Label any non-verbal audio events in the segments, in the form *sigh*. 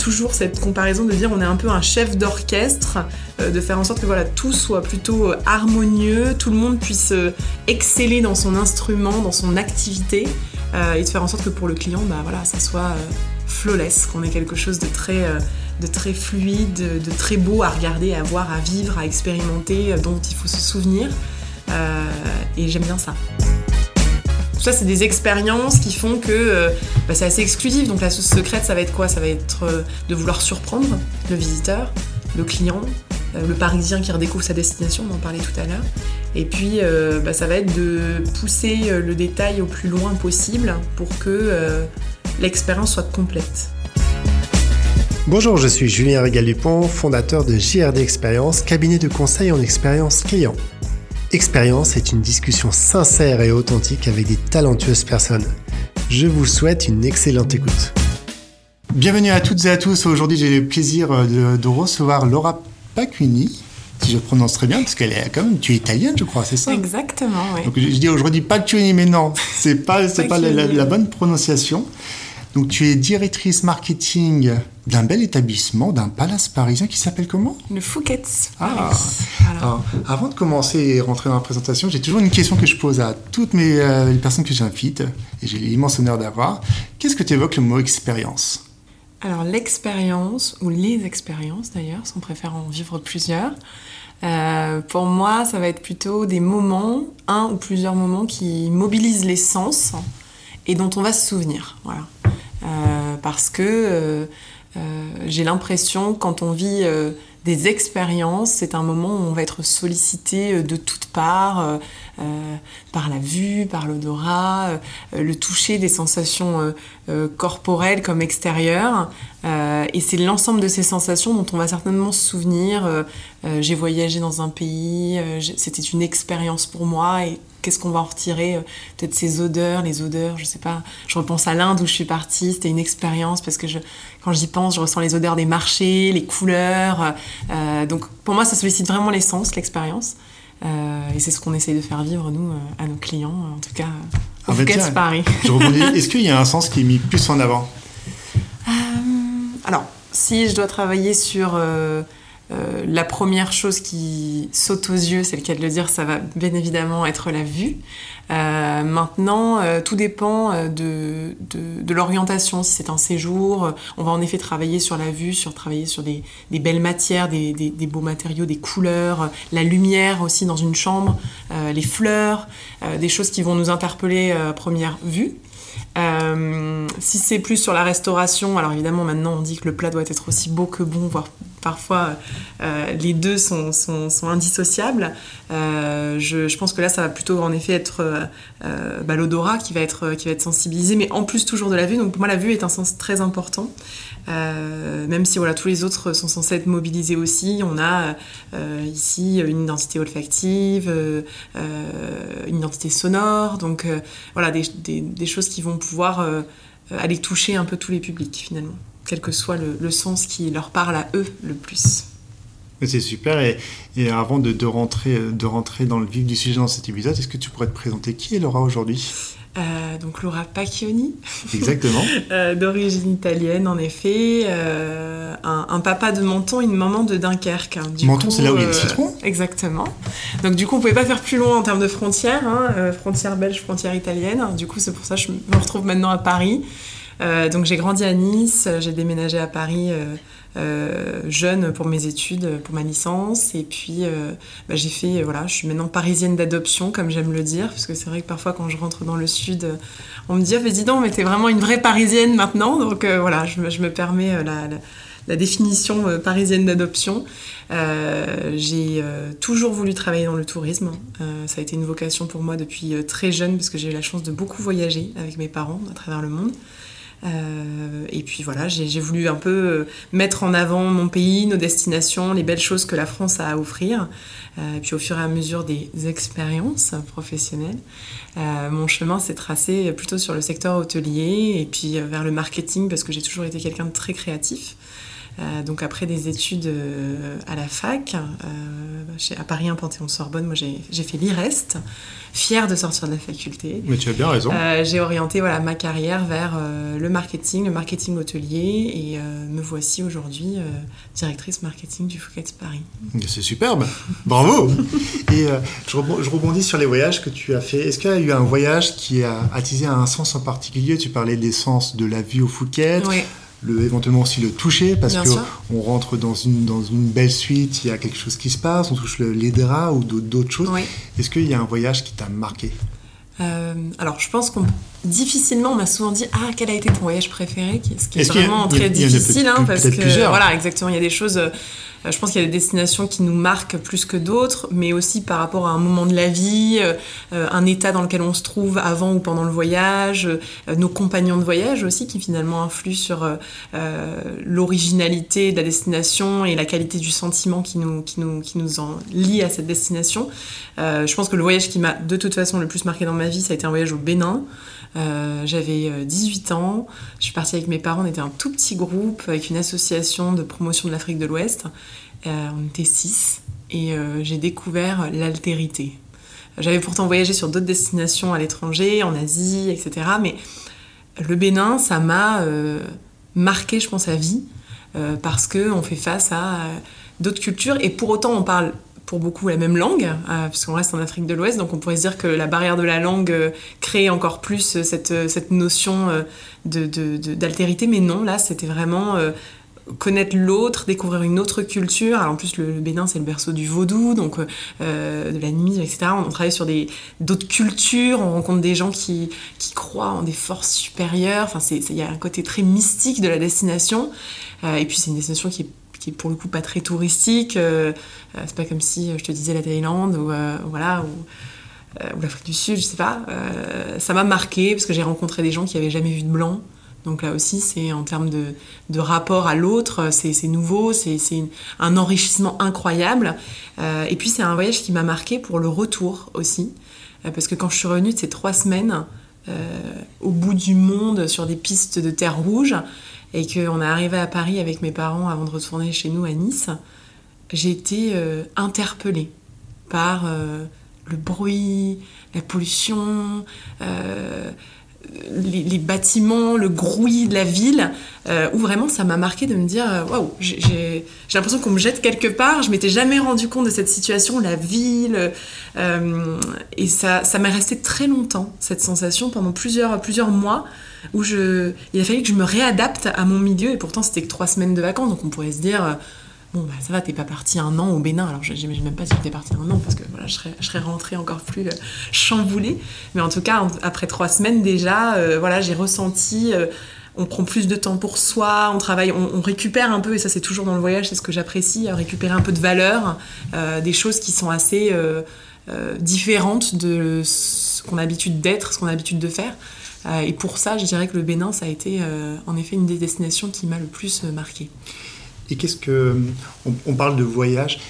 toujours cette comparaison de dire on est un peu un chef d'orchestre, de faire en sorte que voilà, tout soit plutôt harmonieux, tout le monde puisse exceller dans son instrument, dans son activité, et de faire en sorte que pour le client, bah, voilà, ça soit flawless, qu'on ait quelque chose de très de très fluide, de très beau à regarder, à voir, à vivre, à expérimenter, dont il faut se souvenir. et j'aime bien ça. Tout ça, c'est des expériences qui font que euh, bah, c'est assez exclusif. Donc la sauce secrète, ça va être quoi? Ça va être euh, de vouloir surprendre le visiteur, le client, euh, le Parisien qui redécouvre sa destination, on en parlait tout à l'heure. Et puis, bah, ça va être de pousser le détail au plus loin possible pour que l'expérience soit complète. Bonjour, je suis Julien Régal-Dupont, fondateur de JRD Expérience, cabinet de conseil en expérience client. Expérience est une discussion sincère et authentique avec des talentueuses personnes. Je vous souhaite une excellente écoute. Bienvenue à toutes et à tous. Aujourd'hui, j'ai le plaisir euh, de, recevoir Laura Pacuni, si je prononce très bien, parce qu'elle est quand même, tu es italienne, je crois, c'est ça? Exactement, oui. Donc, je, dis aujourd'hui Pacuni, mais non, c'est pas, c'est pas la, bonne prononciation. Donc, tu es directrice marketing d'un bel établissement, d'un palace parisien qui s'appelle comment? Le Fouquet's. Ah. Alors, avant de commencer et rentrer dans la présentation, j'ai toujours une question que je pose à toutes mes, euh, les personnes que j'invite, et j'ai l'immense honneur d'avoir. Qu'est-ce que tu évoques le mot expérience? Alors, l'expérience, ou les expériences d'ailleurs, si on préfère en vivre plusieurs, euh, pour moi, ça va être plutôt des moments, un ou plusieurs moments qui mobilisent les sens et dont on va se souvenir. Voilà. Euh, parce que euh, j'ai l'impression quand on vit euh, des expériences, c'est un moment où on va être sollicité euh, de toutes parts, par la vue, par l'odorat, le toucher des sensations corporelles comme extérieures. et c'est l'ensemble de ces sensations dont on va certainement se souvenir. j'ai voyagé dans un pays, c'était une expérience pour moi qu'est-ce qu'on va en retirer euh, Peut-être ces odeurs, les odeurs, je sais pas. Je repense à l'Inde où je suis partie, c'était une expérience parce que je, quand j'y pense, je ressens les odeurs des marchés, les couleurs. Euh, euh, donc pour moi, ça sollicite vraiment l'essence, l'expérience. et c'est ce qu'on essaye de faire vivre, nous, à nos clients, en tout cas au ah Paris. Est-ce qu'il y a un sens qui est mis plus en avant? Alors, si je dois travailler sur euh, la première chose qui saute aux yeux, c'est le cas de le dire, ça va bien évidemment être la vue. Euh, maintenant, euh, tout dépend de, l'orientation. Si c'est un séjour, on va en effet travailler sur la vue, sur travailler sur des, belles matières, des, beaux matériaux, des couleurs, la lumière aussi dans une chambre, les fleurs, des choses qui vont nous interpeller à première vue. Si c'est plus sur la restauration, alors évidemment maintenant on dit que le plat doit être aussi beau que bon, voire parfois euh, les deux sont, indissociables. Euh, je, pense que là, ça va plutôt en effet être euh, bah, l'odorat qui, va être, sensibilisé, mais en plus toujours de la vue. Donc pour moi, la vue est un sens très important. même si voilà, tous les autres sont censés être mobilisés aussi, on a ici une identité olfactive, une identité sonore, donc voilà, des, choses qui vont pouvoir aller toucher un peu tous les publics finalement quel que soit le, sens qui leur parle à eux le plus. C'est super. Et, avant de, rentrer, de rentrer dans le vif du sujet dans cet épisode, est-ce que tu pourrais te présenter? Qui est Laura aujourd'hui? Euh, donc Laura Pacchioni. Exactement. *laughs* Euh, d'origine italienne, en effet. Euh, un, papa de Menton, une maman de Dunkerque. Hein. Menton, c'est là où il y a le citron? Exactement. Donc du coup, on pouvait pas faire plus loin en termes de frontières. Hein, frontière belge, frontière italienne. Du coup, c'est pour ça que je me retrouve maintenant à Paris. Donc j'ai grandi à Nice, j'ai déménagé à Paris euh, euh, jeune pour mes études, pour ma licence, et puis bah, j'ai fait, voilà, je suis maintenant parisienne d'adoption, comme j'aime le dire, parce que c'est vrai que parfois quand je rentre dans le sud, on me dit, ah, dis donc, mais t'es vraiment une vraie parisienne maintenant, donc voilà, je me, permets la, définition parisienne d'adoption. j'ai toujours voulu travailler dans le tourisme. ça a été une vocation pour moi depuis très jeune parce que j'ai eu la chance de beaucoup voyager avec mes parents à travers le monde. Euh, et puis voilà, j'ai voulu un peu euh, mettre en avant mon pays, nos destinations, les belles choses que la France a à offrir. Euh, et puis au fur et à mesure des expériences professionnelles, mon chemin s'est tracé plutôt sur le secteur hôtelier et puis vers le marketing parce que j'ai toujours été quelqu'un de très créatif. Donc après des études à la fac, à Paris 1 Panthéon-Sorbonne, moi j'ai fait l'IREST, fière de sortir de la faculté. Mais tu as bien raison. j'ai orienté voilà, ma carrière vers le marketing, le marketing hôtelier, et me voici aujourd'hui directrice marketing du Fouquet's Paris. C'est superbe, bravo Et je, rebondis sur les voyages que tu as fait. Est-ce qu'il y a eu un voyage qui a attisé un sens en particulier? Tu parlais des sens de la vie au Fouquet, le, éventuellement aussi le toucher, parce qu'on rentre dans une, dans une belle suite, il y a quelque chose qui se passe, on touche les draps ou d'autres choses. Est-ce qu'il y a un voyage qui t'a marqué? Euh, alors, je pense qu'on difficilement, on m'a souvent dit ah quel a été ton voyage préféré, ce qui est, vraiment très difficile, hein, parce que voilà, exactement, il y a des choses. Euh, je pense qu'il y a des destinations qui nous marquent plus que d'autres, mais aussi par rapport à un moment de la vie, euh, un état dans lequel on se trouve avant ou pendant le voyage, nos compagnons de voyage aussi qui finalement influent sur l'originalité de la destination et la qualité du sentiment qui nous, qui nous, qui nous en lie à cette destination. je pense que le voyage qui m'a de toute façon le plus marqué dans ma vie, ça a été un voyage au Bénin. Euh, j'avais 18 euh, ans, je suis partie avec mes parents, on était un tout petit groupe avec une association de promotion de l'Afrique de l'Ouest. Euh, on était 6 et j'ai découvert l'altérité. J'avais pourtant voyagé sur d'autres destinations à l'étranger, en Asie, etc. Mais le Bénin, ça m'a marqué, je pense, à vie, parce qu'on fait face à d'autres cultures et pour autant on parle pour beaucoup la même langue, euh, puisqu'on reste en Afrique de l'Ouest, donc on pourrait se dire que la barrière de la langue euh, crée encore plus euh, cette, cette notion d'altérité, mais non, là c'était vraiment connaître l'autre, découvrir une autre culture. Alors en plus, le, Bénin, c'est le berceau du vaudou, donc de l'animisme, etc. On, travaille sur d'autres cultures, on rencontre des gens qui, qui croient en des forces supérieures. Enfin, il y a un côté très mystique de la destination. et puis, c'est une destination qui est qui est pour le coup pas très touristique. Euh, euh, c'est pas comme si euh, je te disais la Thaïlande ou voilà ou, l'Afrique du Sud, je sais pas. ça m'a marqué parce que j'ai rencontré des gens qui avaient jamais vu de blanc. Donc là aussi, c'est en termes de, de rapport à l'autre, c'est nouveau, c'est un enrichissement incroyable. et puis c'est un voyage qui m'a marqué pour le retour aussi, parce que quand je suis revenue de ces trois semaines au bout du monde sur des pistes de terre rouge, et qu'on est arrivé à Paris avec mes parents avant de retourner chez nous à Nice, j'ai été euh, interpellée par euh, le bruit, la pollution, euh, les, bâtiments, le grouillis de la ville, où vraiment ça m'a marqué de me dire waouh, j'ai l'impression qu'on me jette quelque part. Je m'étais jamais rendu compte de cette situation, la ville, et ça, ça m'est resté très longtemps cette sensation pendant plusieurs plusieurs mois où je, il a fallu que je me réadapte à mon milieu, et pourtant c'était que trois semaines de vacances, donc on pourrait se dire, euh, bon bah ça va, t'es pas parti un an au Bénin, alors j'imagine même pas si t'es parti un an, parce que voilà, je serais, je rentrée encore plus euh, chamboulée, mais en tout cas, après trois semaines déjà, euh, voilà, j'ai ressenti... on prend plus de temps pour soi, on travaille, on, récupère un peu, et ça c'est toujours dans le voyage, c'est ce que j'apprécie, récupérer un peu de valeur, des choses qui sont assez différentes de ce qu'on a l'habitude d'être, ce qu'on a l'habitude de faire. Euh, et pour ça, je dirais que le Bénin, ça a été euh, en effet une des destinations qui m'a le plus euh, marqué. Et qu'est-ce que. On, parle de voyage.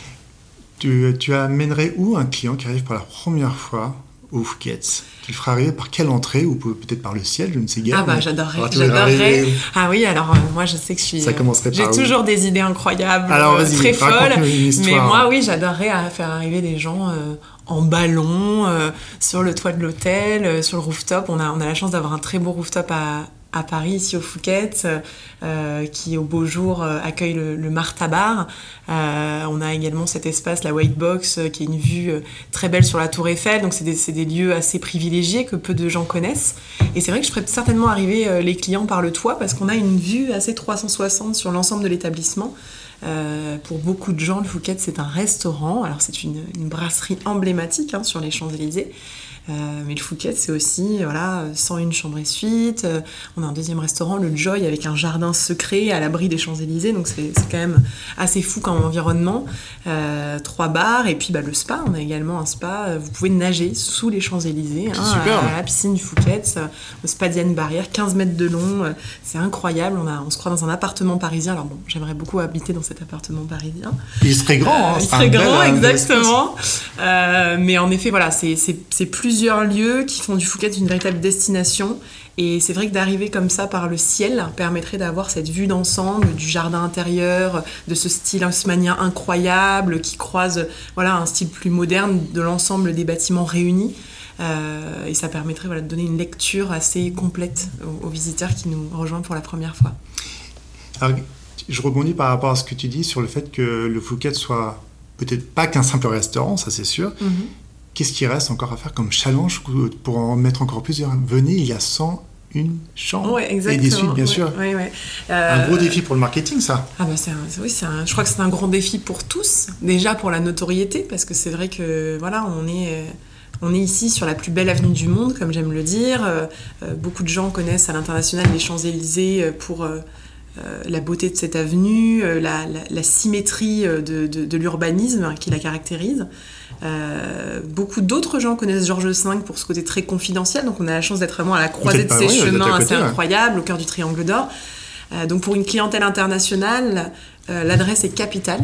Tu, tu, amènerais où un client qui arrive pour la première fois au Phuket? Tu le feras arriver par quelle entrée Ou peut-être par le ciel, je ne sais guère. Ah bah j'adorerais. J'adorerais. Ah oui, alors moi je sais que je suis. Ça commencerait J'ai toujours des idées incroyables, alors, très folles. Mais moi oui, j'adorerais faire arriver des gens en ballon, euh, sur le toit de l'hôtel, euh, sur le rooftop. On a, on a la chance d'avoir un très beau rooftop à, à Paris, ici au Phuket, euh, qui au beau jour accueille le, Martabar. on a également cet espace, la White Box, qui est une vue très belle sur la Tour Eiffel. Donc c'est des, des, lieux assez privilégiés que peu de gens connaissent. Et c'est vrai que je ferais certainement arriver les clients par le toit parce qu'on a une vue assez 360 sur l'ensemble de l'établissement. Euh, pour beaucoup de gens, le Fouquet, c'est un restaurant. Alors, c'est une, brasserie emblématique hein, sur les Champs-Élysées. Euh, mais le Fouquet, c'est aussi voilà, 101 chambres et suites. Euh, on a un deuxième restaurant, le Joy, avec un jardin secret à l'abri des Champs-Élysées. Donc c'est quand même assez fou comme environnement. Euh, trois bars et puis bah, le spa. On a également un spa. Vous pouvez nager sous les Champs-Élysées. Hein, à, la piscine du Fouquet. Le spa Diane Barrière, 15 mètres de long. C'est incroyable. On, a, on se croit dans un appartement parisien. Alors bon, j'aimerais beaucoup habiter dans cet appartement parisien. Il serait grand. Hein, il serait grand, exactement. mais en effet, voilà, c'est plus plusieurs lieux qui font du Phuket une véritable destination. Et c'est vrai que d'arriver comme ça par le ciel permettrait d'avoir cette vue d'ensemble du jardin intérieur, de ce style haussmannien incroyable qui croise voilà, un style plus moderne de l'ensemble des bâtiments réunis. Euh, et ça permettrait voilà, de donner une lecture assez complète aux, visiteurs qui nous rejoignent pour la première fois. Alors, je rebondis par rapport à ce que tu dis sur le fait que le Phuket soit peut-être pas qu'un simple restaurant, ça c'est sûr. Mhm. Qu'est-ce qui reste encore à faire comme challenge pour en mettre encore plus Venez, il y a 101 chambres ouais, et des suites, bien sûr. un gros euh, défi pour le marketing, ça. Ah bah oui, je crois que c'est un grand défi pour tous. Déjà pour la notoriété, parce que c'est vrai que voilà, on est on est ici sur la plus belle avenue du monde, comme j'aime le dire. Euh, euh, beaucoup de gens connaissent à l'international les Champs-Élysées pour la beauté de cette avenue, la, symétrie de l'urbanisme qui la caractérise. Euh, beaucoup d'autres gens connaissent Georges V pour ce côté très confidentiel, donc on a la chance d'être vraiment à la croisée de ces chemins assez incroyables, au cœur du Triangle d'Or. Euh, donc pour une clientèle internationale, euh, l'adresse est capitale.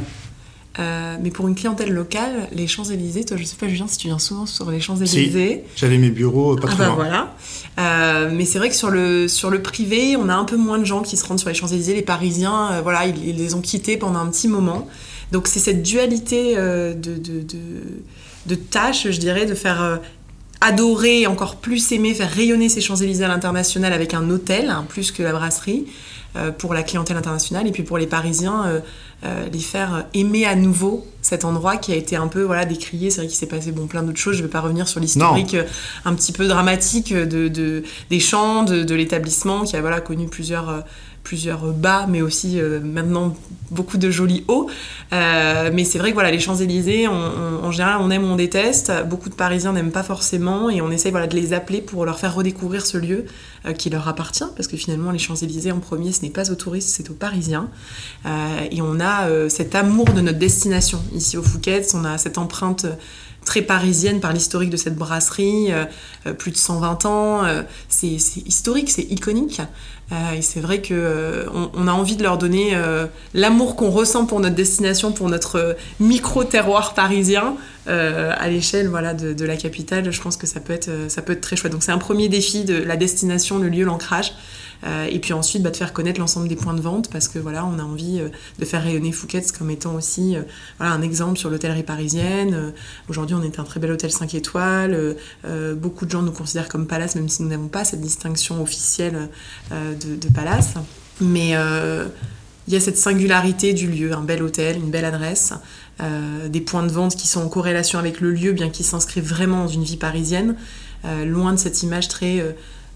mais pour une clientèle locale, les Champs-Élysées, toi je sais pas Julien si tu viens souvent sur les Champs-Élysées. Si, j'avais mes bureaux pas ah bah voilà. Mais c'est vrai que sur le, sur le privé, on a un peu moins de gens qui se rendent sur les Champs-Élysées. Les Parisiens, voilà, ils, les ont quittés pendant un petit moment. Donc c'est cette dualité euh, de, de, tâches, je dirais, de faire euh, adorer, encore plus aimer, faire rayonner ces Champs-Élysées à l'international avec un hôtel, hein, plus que la brasserie, euh, pour la clientèle internationale, et puis pour les Parisiens, les faire aimer à nouveau cet endroit qui a été un peu voilà décrié. C'est vrai qu'il s'est passé bon plein d'autres choses. Je ne vais pas revenir sur l'historique un petit peu dramatique de, des champs, de, l'établissement qui a voilà connu plusieurs plusieurs bas, mais aussi euh, maintenant beaucoup de jolis hauts. Euh, mais c'est vrai que voilà, les Champs-Élysées, en général, on aime ou on déteste. Beaucoup de Parisiens n'aiment pas forcément et on essaye voilà, de les appeler pour leur faire redécouvrir ce lieu euh, qui leur appartient, parce que finalement, les Champs-Élysées, en premier, ce n'est pas aux touristes, c'est aux Parisiens. et on a cet amour de notre destination. Ici au Phuket, on a cette empreinte très parisienne par l'historique de cette brasserie, plus de 120 ans. c'est historique, c'est iconique. Euh, et c'est vrai qu'on euh, on a envie de leur donner euh, l'amour qu'on ressent pour notre destination, pour notre micro-terroir parisien, à l'échelle voilà, de, la capitale. Je pense que ça peut être, ça peut être très chouette. Donc c'est un premier défi de la destination, le lieu, l'ancrage. Euh, et puis ensuite bah, de faire connaître l'ensemble des points de vente parce que voilà, on a envie euh, de faire rayonner Phuket comme étant aussi euh, voilà, un exemple sur l'hôtellerie parisienne. Aujourd'hui, on est un très bel hôtel 5 étoiles. beaucoup de gens nous considèrent comme palace, même si nous n'avons pas cette distinction officielle de, de, palace. Mais il y a cette singularité du lieu, un bel hôtel, une belle adresse, des points de vente qui sont en corrélation avec le lieu, bien qu'ils s'inscrivent vraiment dans une vie parisienne, loin de cette image très,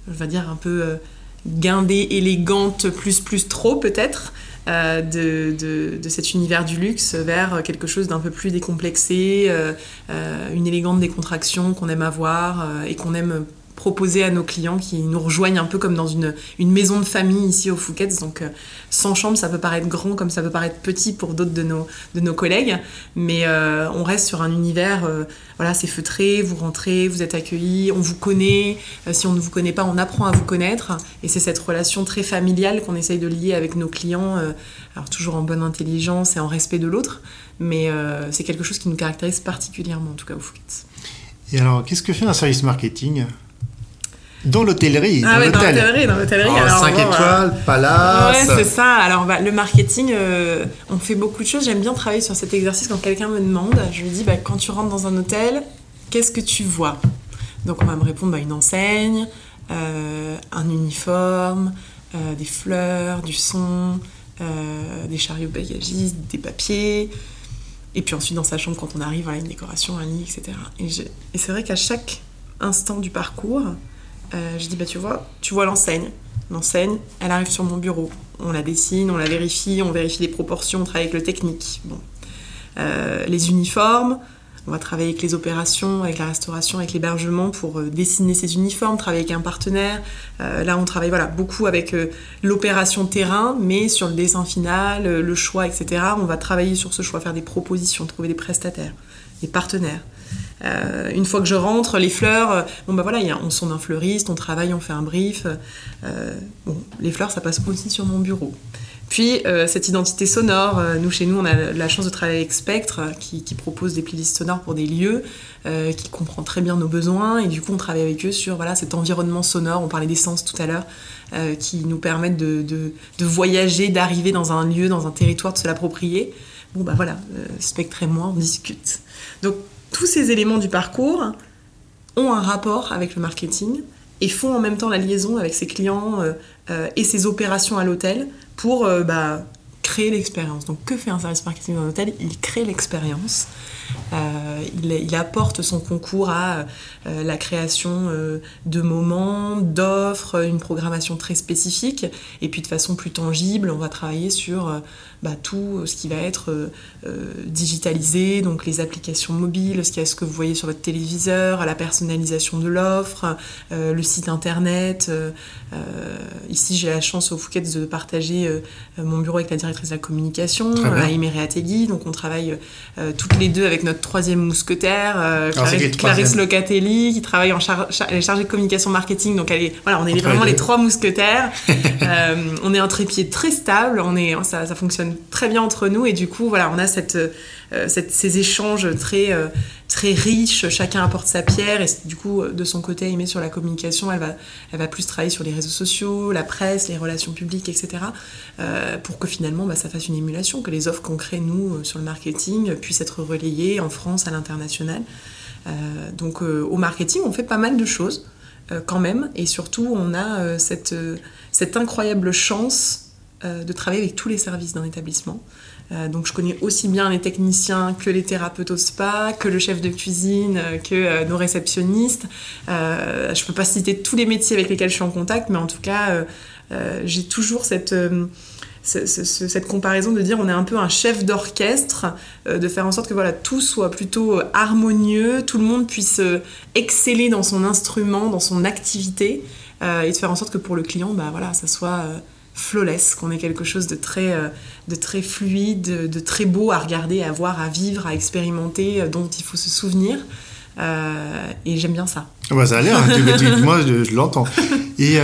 je vais dire, un peu guindée, élégante, plus plus trop peut-être, euh, de, cet univers du luxe vers quelque chose d'un peu plus décomplexé, euh, euh, une élégante décontraction qu'on aime avoir et qu'on aime proposer à nos clients qui nous rejoignent un peu comme dans une, une maison de famille ici au Phuket. Donc, 100 chambres, ça peut paraître grand comme ça peut paraître petit pour d'autres de nos, de nos collègues, mais on reste sur un univers voilà, c'est feutré, vous rentrez, vous êtes accueillis, on vous connaît. Euh, si on ne vous connaît pas, on apprend à vous connaître. Et c'est cette relation très familiale qu'on essaye de lier avec nos clients, euh, alors toujours en bonne intelligence et en respect de l'autre. Mais euh, c'est quelque chose qui nous caractérise particulièrement, en tout cas au Fouquet. Et alors, qu'est-ce que fait un service marketing? Dans l'hôtellerie. Ah dans ouais, dans l'hôtellerie, dans l'hôtellerie. 5 étoiles, palace. Ouais, c'est ça. Alors, bah, le marketing, euh, on fait beaucoup de choses. J'aime bien travailler sur cet exercice quand quelqu'un me demande. Je lui dis, bah, quand tu rentres dans un hôtel, qu'est-ce que tu vois? Donc, on va me répondre, bah, une enseigne, euh, un uniforme, euh, des fleurs, du son, des chariots bagagistes, des papiers. Et puis ensuite, dans sa chambre, quand on arrive, à une décoration, un lit, etc. Et, et c'est vrai qu'à chaque instant du parcours, euh, je dis, bah tu vois, tu vois l'enseigne. L'enseigne, elle arrive sur mon bureau. On la dessine, on la vérifie, on vérifie les proportions, on travaille avec le technique. Bon. Euh, les uniformes, on va travailler avec les opérations, avec la restauration, avec l'hébergement pour euh, dessiner ces uniformes, travailler avec un partenaire. là, on travaille voilà, beaucoup avec l'opération terrain, mais sur le dessin final, le choix, etc. On va travailler sur ce choix, faire des propositions, trouver des prestataires, des partenaires. Euh, une fois que je rentre, les fleurs, euh, bon bah voilà, on sonne un fleuriste, on travaille, on fait un brief. Euh, bon, les fleurs, ça passe aussi sur mon bureau. Puis cette identité sonore, nous chez nous on a la chance de travailler avec Spectre qui, qui propose des playlists sonores pour des lieux, qui comprend très bien nos besoins et du coup on travaille avec eux sur voilà, cet environnement sonore, on parlait des sens tout à l'heure, qui nous permettent de, de, de voyager, d'arriver dans un lieu, dans un territoire, de se l'approprier. Bon bah voilà, Spectre et moi on discute. Donc tous ces éléments du parcours ont un rapport avec le marketing et font en même temps la liaison avec ses clients euh, euh, et ses opérations à l'hôtel pour euh, bah, créer l'expérience. Donc que fait un service marketing dans un hôtel? Il crée l'expérience. il, apporte son concours à la création de moments, d'offres, une programmation très spécifique. Et puis de façon plus tangible, on va travailler sur bah, tout ce qui va être euh, euh, digitalisé, donc les applications mobiles, ce, ce que vous voyez sur votre téléviseur, la personnalisation de l'offre, euh, le site internet. ici, j'ai la chance au Fouquet de partager mon bureau avec la directrice de la communication, Aïmé Reategui. Donc, on travaille toutes les deux avec notre troisième mousquetaire, Clarisse, Locatelli, qui travaille en charge, elle est chargée de communication marketing. Donc, elle est, voilà, on est vraiment les trois mousquetaires. *laughs* on est un trépied très stable, on est, ça, ça fonctionne très bien entre nous et du coup voilà on a cette, euh, ces échanges très euh, très riches. Chacun apporte sa pierre et du coup de son côté met sur la communication elle va elle va plus travailler sur les réseaux sociaux la presse les relations publiques etc euh, pour que finalement bah, ça fasse une émulation que les offres qu'on crée nous sur le marketing puissent être relayées en France à l'international. Donc au marketing on fait pas mal de choses quand même. Et surtout on a cette cette incroyable chance de travailler avec tous les services d'un établissement. Euh, donc je connais aussi bien les techniciens que les thérapeutes au spa, que le chef de cuisine, euh, que nos réceptionnistes. je ne peux pas citer tous les métiers avec lesquels je suis en contact, mais en tout cas, j'ai toujours cette, cette comparaison de dire on est un peu un chef d'orchestre, de faire en sorte que voilà, tout soit plutôt harmonieux, tout le monde puisse exceller dans son instrument, dans son activité, et de faire en sorte que pour le client, bah, voilà, ça soit flawless, qu'on ait quelque chose de très, euh, de très fluide, de très beau à regarder, à voir, à vivre, à expérimenter, euh, dont il faut se souvenir. Euh, et j'aime bien ça. Bah, ça a l'air, hein. moi je, l'entends. *laughs* Et,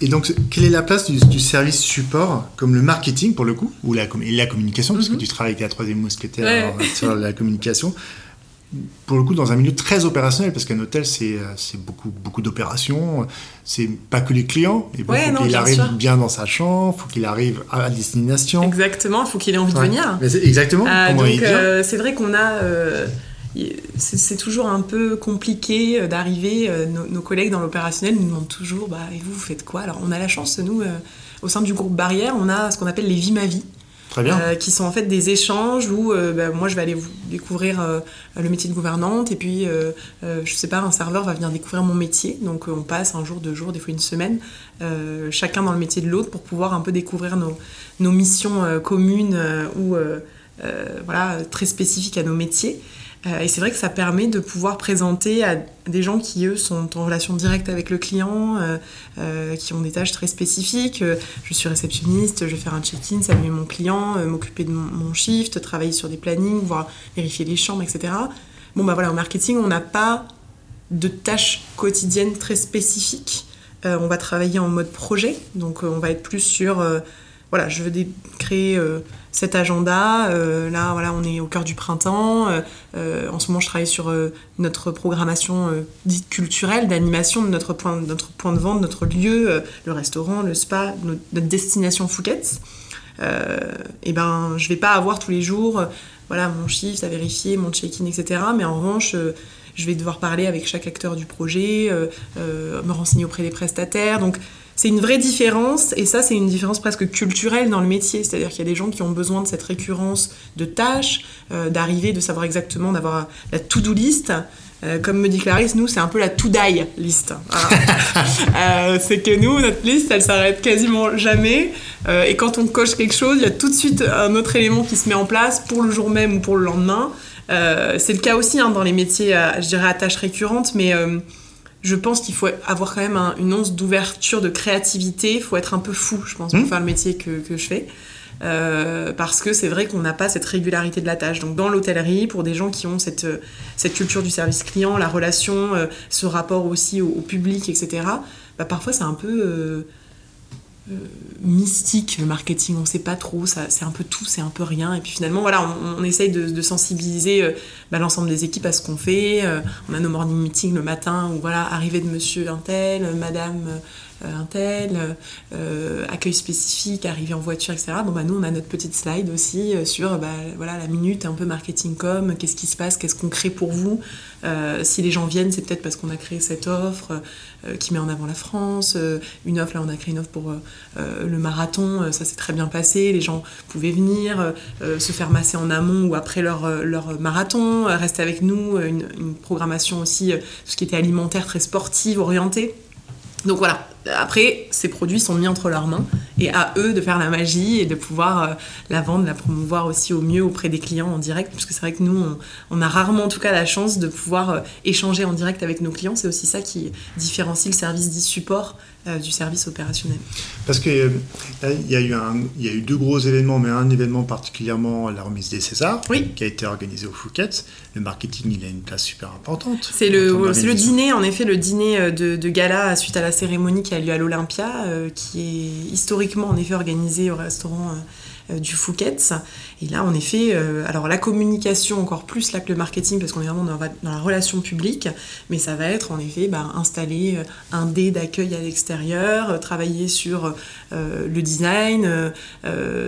et, donc, quelle est la place du, service support, comme le marketing pour le coup, ou la, la communication, parce que mhm. tu travailles avec la troisième mousquetaire sur la communication pour le coup, dans un milieu très opérationnel, parce qu'un hôtel, c'est euh, beaucoup, beaucoup d'opérations. C'est pas que les clients. Il faut qu'il arrive bien dans sa chambre, il faut qu'il arrive à destination. Exactement, il faut qu'il ait envie de venir. exactement. Euh, donc, euh, c'est vrai qu'on a. c'est toujours un peu compliqué d'arriver. Nos, collègues dans l'opérationnel nous demandent toujours bah, et vous, vous faites quoi? Alors, on a la chance, nous, au sein du groupe Barrière, on a ce qu'on appelle les vies ma vie. Euh, qui sont en fait des échanges où euh, bah, moi je vais aller découvrir euh, le métier de gouvernante et puis je sais pas un serveur va venir découvrir mon métier. Donc on passe un jour deux jours des fois une semaine chacun dans le métier de l'autre pour pouvoir un peu découvrir nos, nos missions communes ou voilà très spécifiques à nos métiers et c'est vrai que ça permet de pouvoir présenter à des gens qui, eux, sont en relation directe avec le client, euh, euh, qui ont des tâches très spécifiques. je suis réceptionniste, je vais faire un check-in, saluer mon client, m'occuper de mon, shift, travailler sur des plannings, voir vérifier les chambres, etc. Bon, bah voilà, au marketing, on n'a pas de tâches quotidiennes très spécifiques. on va travailler en mode projet, donc on va être plus sur voilà, je veux créer euh, cet agenda. Euh, là, voilà, on est au cœur du printemps. Euh, en ce moment, je travaille sur notre programmation dite culturelle, d'animation de notre point, notre point de vente, notre lieu, le restaurant, le spa, notre, destination Fouquet's. et ben, je vais pas avoir tous les jours, voilà, mon chiffre à vérifier, mon check-in, etc. Mais en revanche, je vais devoir parler avec chaque acteur du projet, me renseigner auprès des prestataires. C'est une vraie différence, et ça, c'est une différence presque culturelle dans le métier. C'est-à-dire qu'il y a des gens qui ont besoin de cette récurrence de tâches, euh, d'arriver, de savoir exactement, d'avoir la to-do list. Euh, comme me dit Clarisse, nous, c'est un peu la to-die list. *laughs* Euh, c'est que nous, notre liste, elle s'arrête quasiment jamais. et quand on coche quelque chose, il y a tout de suite un autre élément qui se met en place pour le jour même ou pour le lendemain. c'est le cas aussi hein, dans les métiers, je dirais, à tâches récurrentes, mais je pense qu'il faut avoir quand même une once d'ouverture, de créativité. Il faut être un peu fou, je pense, pour mmh. faire le métier que, je fais. Euh, parce que c'est vrai qu'on n'a pas cette régularité de la tâche. Donc dans l'hôtellerie, pour des gens qui ont cette, cette culture du service client, la relation, euh, ce rapport aussi au, public, etc., bah, parfois c'est un peu... Euh, mystique le marketing on sait pas trop ça c'est un peu tout c'est un peu rien. Et puis finalement voilà on, essaye de, sensibiliser bah, l'ensemble des équipes à ce qu'on fait. On a nos morning meetings le matin où voilà arrivée de monsieur un madame euh, un tel, euh, accueil spécifique, arriver en voiture, etc. Bon, bah, nous, on a notre petite slide aussi euh, sur bah, voilà, la minute, un peu marketing com, qu'est-ce qui se passe, qu'est-ce qu'on crée pour vous. si les gens viennent, c'est peut-être parce qu'on a créé cette offre qui met en avant la France. une offre, là, on a créé une offre pour le marathon, ça s'est très bien passé. Les gens pouvaient venir, se faire masser en amont ou après leur, marathon, rester avec nous, une, une programmation aussi, ce qui était alimentaire, très sportive, orientée. Donc voilà, après, ces produits sont mis entre leurs mains et à eux de faire la magie et de pouvoir euh, la vendre, la promouvoir aussi au mieux auprès des clients en direct, parce que c'est vrai que nous, on, a rarement en tout cas la chance de pouvoir euh, échanger en direct avec nos clients. C'est aussi ça qui différencie le service dit support euh, du service opérationnel. Parce que il y, a eu il y a eu deux gros événements, mais un événement particulièrement la remise des Césars, qui a été organisé au Fouquet. Le marketing, il a une place super importante. C'est le, le dîner, en effet, le dîner de, de gala suite à la cérémonie qui a lieu à l'Olympia, euh, qui est historiquement en effet organisé au restaurant euh, du Fouquet's. Et là, en effet, euh, alors la communication encore plus là que le marketing, parce qu'on est vraiment dans, la relation publique, mais ça va être en effet bah, installer un dé d'accueil à l'extérieur, travailler sur le design,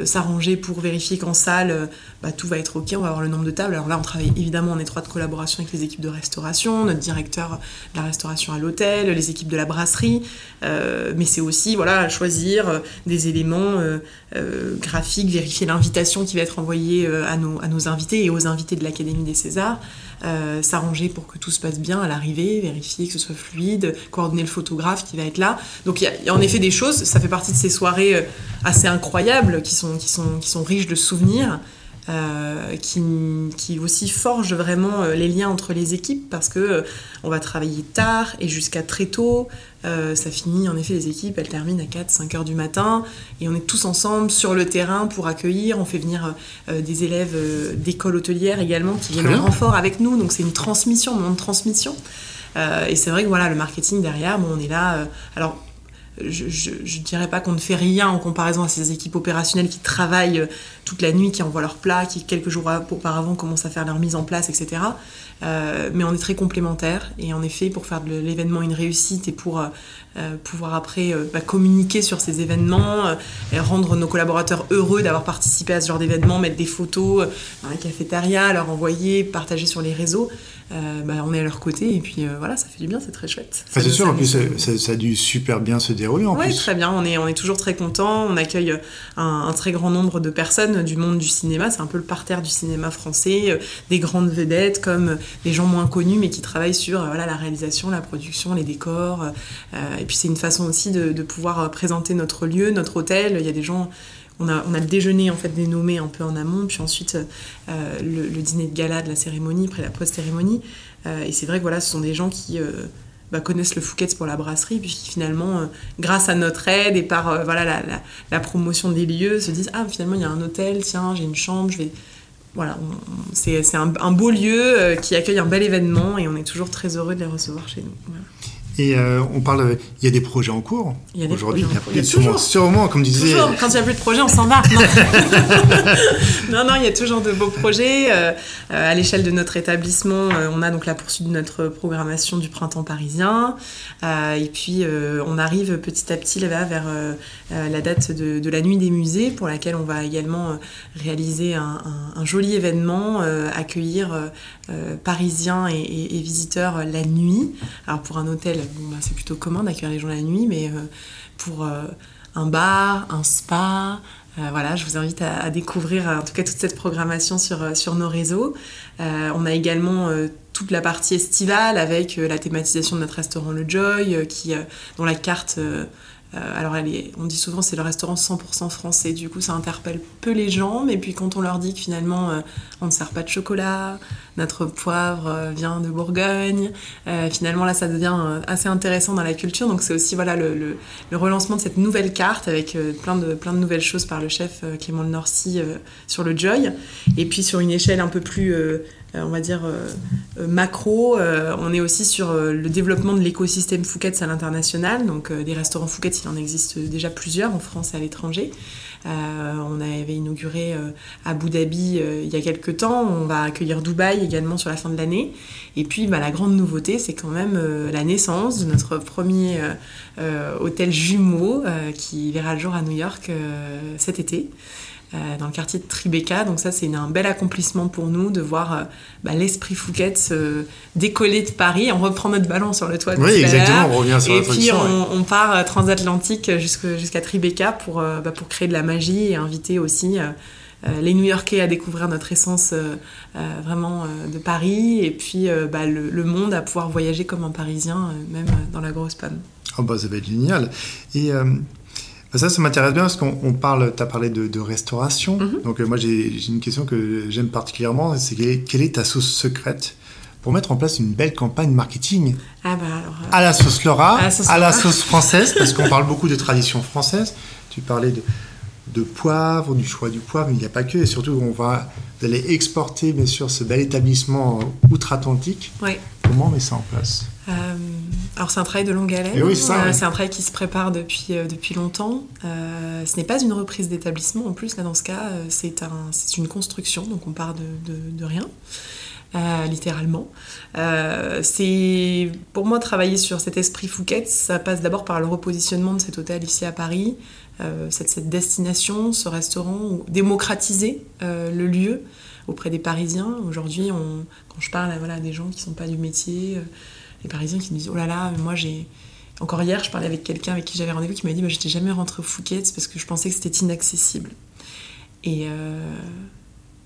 s'arranger pour vérifier qu'en salle, bah, tout va être OK, on va avoir le nombre de tables. Alors là, on travaille évidemment en étroite collaboration avec les équipes de restauration, notre directeur de la restauration à l'hôtel, les équipes de la brasserie, mais c'est aussi voilà, choisir des éléments graphiques, vérifier l'invitation qui va être envoyée à nos, à nos invités et aux invités de l'Académie des Césars. s'arranger pour que tout se passe bien à l'arrivée, vérifier que ce soit fluide, coordonner le photographe qui va être là. Donc il y, a en effet des choses, ça fait partie de ces soirées assez incroyables qui sont riches de souvenirs. Euh, qui, qui, aussi forge vraiment euh, les liens entre les équipes parce que euh, on va travailler tard et jusqu'à très tôt. ça finit, en effet, les équipes, elles terminent à 4-5 heures du matin et on est tous ensemble sur le terrain pour accueillir. On fait venir des élèves d'école hôtelière également qui viennent en renfort avec nous, donc c'est une transmission, un moment de transmission. et c'est vrai que voilà, le marketing derrière, bon, on est là. alors, je, ne dirais pas qu'on ne fait rien en comparaison à ces équipes opérationnelles qui travaillent euh, toute la nuit, qui envoient leurs plats, qui quelques jours auparavant commencent à faire leur mise en place, etc. Euh, mais on est très complémentaires et en effet pour faire de l'événement une réussite et pour euh, pouvoir après bah, communiquer sur ces événements rendre nos collaborateurs heureux d'avoir participé à ce genre d'événement, mettre des photos dans la cafétéria, leur envoyer, partager sur les réseaux. Euh, bah, on est à leur côté et puis euh, voilà, ça fait du bien, c'est très chouette. c'est sûr, en plus ça, a dû super bien se dérouler en Oui, très bien, on est, on est toujours très content, on accueille euh, un, très grand nombre de personnes du monde du cinéma, c'est un peu le parterre du cinéma français, des grandes vedettes comme des gens moins connus mais qui travaillent sur voilà, la réalisation, la production, les décors. et puis c'est une façon aussi de, de pouvoir présenter notre lieu, notre hôtel. Il y a des gens on a, le déjeuner en fait dénommé un peu en amont, puis ensuite euh, le, dîner de gala de la cérémonie, après la post-cérémonie. Euh, et c'est vrai que voilà, ce sont des gens qui euh, bah, connaissent le Fouquet's pour la brasserie, puis qui finalement, grâce à notre aide et par voilà, la, promotion des lieux, se disent Ah, finalement, il y a un hôtel, tiens, j'ai une chambre, je vais. Voilà, c'est un, un, beau lieu qui accueille un bel événement et on est toujours très heureux de les recevoir chez nous. Et euh, on parle, il y a des projets en cours aujourd'hui. Il y a sûrement, sûrement, comme disait. Toujours. Quand il n'y a plus de projets, on s'en va. *laughs* Non. non, il y a toujours de beaux projets. Euh, euh, à l'échelle de notre établissement, on a donc la poursuite de notre programmation du printemps parisien. et puis, on arrive petit à petit là vers la date de, la nuit des musées, pour laquelle on va également réaliser un, joli événement, accueillir Parisiens et, et, visiteurs la nuit. Alors pour un hôtel bah, c'est plutôt commun d'accueillir les gens la nuit, mais euh, pour euh, un bar, un spa, euh, voilà, je vous invite à, découvrir en tout cas toute cette programmation sur, sur nos réseaux. on a également toute la partie estivale avec la thématisation de notre restaurant Le Joy, dont la carte euh, alors, on dit souvent c'est le restaurant 100% français, du coup ça interpelle peu les gens, mais puis quand on leur dit que finalement euh, on ne sert pas de chocolat, notre poivre euh, vient de Bourgogne, finalement là ça devient assez intéressant dans la culture, donc c'est aussi voilà le, relancement de cette nouvelle carte avec plein, de, plein de nouvelles choses par le chef Clément de Norcy sur le Joy, et puis sur une échelle un peu plus on va dire, macro. on est aussi sur le développement de l'écosystème Fouquet's à l'international. Donc, des restaurants Fouquet's, il en existe déjà plusieurs en France et à l'étranger. on avait inauguré Abu Dhabi il y a quelques temps. On va accueillir Dubaï également sur la fin de l'année. Et puis, bah, la grande nouveauté, c'est quand même la naissance de notre premier hôtel jumeau qui verra le jour à New York cet été. Euh, dans le quartier de Tribeca. Donc ça, c'est un bel accomplissement pour nous de voir euh, bah, l'esprit Fouquet se décoller de Paris. On reprend notre ballon sur le toit. Oui, exactement, on revient sur Et puis on, part euh, transatlantique jusqu'à Tribeca pour, bah, pour créer de la magie et inviter aussi les New-Yorkais à découvrir notre essence vraiment de Paris et puis bah, le, monde à pouvoir voyager comme un Parisien, même dans la grosse panne. Oh bah ça va être génial. Et ça, ça m'intéresse bien parce qu'on parle, tu as parlé de, restauration. Mhm. Donc, euh, moi, j'ai une question que j'aime particulièrement c'est quelle, est ta sauce secrète pour mettre en place une belle campagne marketing ah bah alors, euh, à la sauce Laura, à la sauce, française, parce qu'on *laughs* parle beaucoup de tradition française. Tu parlais de, de poivre, du choix du poivre, mais il n'y a pas que. Et surtout, on va aller exporter, bien sûr, ce bel établissement outre-Atlantique. Comment on met ça en place? Euh, alors c'est un travail de longue haleine, oui, c'est un travail qui se prépare depuis, euh, depuis longtemps. Euh, ce n'est pas une reprise d'établissement en plus, là dans ce cas c'est un, une construction, donc on part de, de, rien. littéralement. c'est pour moi travailler sur cet esprit Fouquet, ça passe d'abord par le repositionnement de cet hôtel ici à Paris, cette, cette, destination, ce restaurant, démocratiser le lieu auprès des Parisiens. Aujourd'hui, quand je parle à voilà, des gens qui ne sont pas du métier, les Parisiens qui me disent Oh là là, moi j'ai. Encore hier, je parlais avec quelqu'un avec qui j'avais rendez-vous qui m'a dit bah, J'étais jamais rentré au Fouquet's parce que je pensais que c'était inaccessible. Et, euh,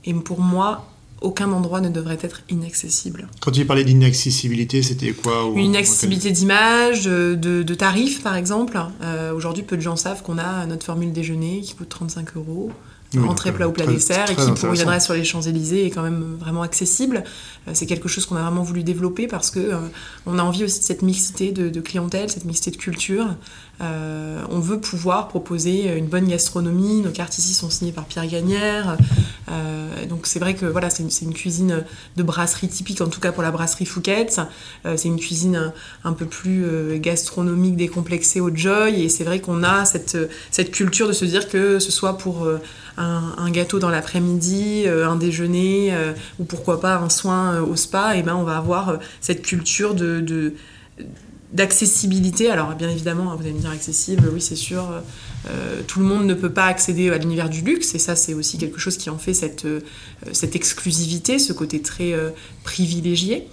et pour moi, aucun endroit ne devrait être inaccessible. Quand tu parlais d'inaccessibilité, c'était quoi Une inaccessibilité d'image, de, tarifs par exemple. Euh, aujourd'hui, peu de gens savent qu'on a notre formule déjeuner qui coûte 35 euros entrée plat ou plat dessert et qui pour une adresse sur les Champs-Élysées est quand même vraiment accessible. Euh, c'est quelque chose qu'on a vraiment voulu développer parce que euh, on a envie aussi de cette mixité de, clientèle, cette mixité de culture. Euh, on veut pouvoir proposer une bonne gastronomie. Nos cartes ici sont signées par Pierre Gagnère. Donc c'est vrai que voilà, c'est une, cuisine de brasserie typique, en tout cas pour la brasserie Fouquet's. c'est une cuisine un, peu plus gastronomique, décomplexée au joy. Et c'est vrai qu'on a cette, cette culture de se dire que ce soit pour un, gâteau dans l'après-midi, un déjeuner, ou pourquoi pas un soin au spa, et ben on va avoir cette culture de, d'accessibilité. Alors bien évidemment, vous allez me dire accessible, oui c'est sûr, tout le monde ne peut pas accéder à l'univers du luxe, et ça c'est aussi quelque chose qui en fait cette, cette exclusivité, ce côté très privilégié.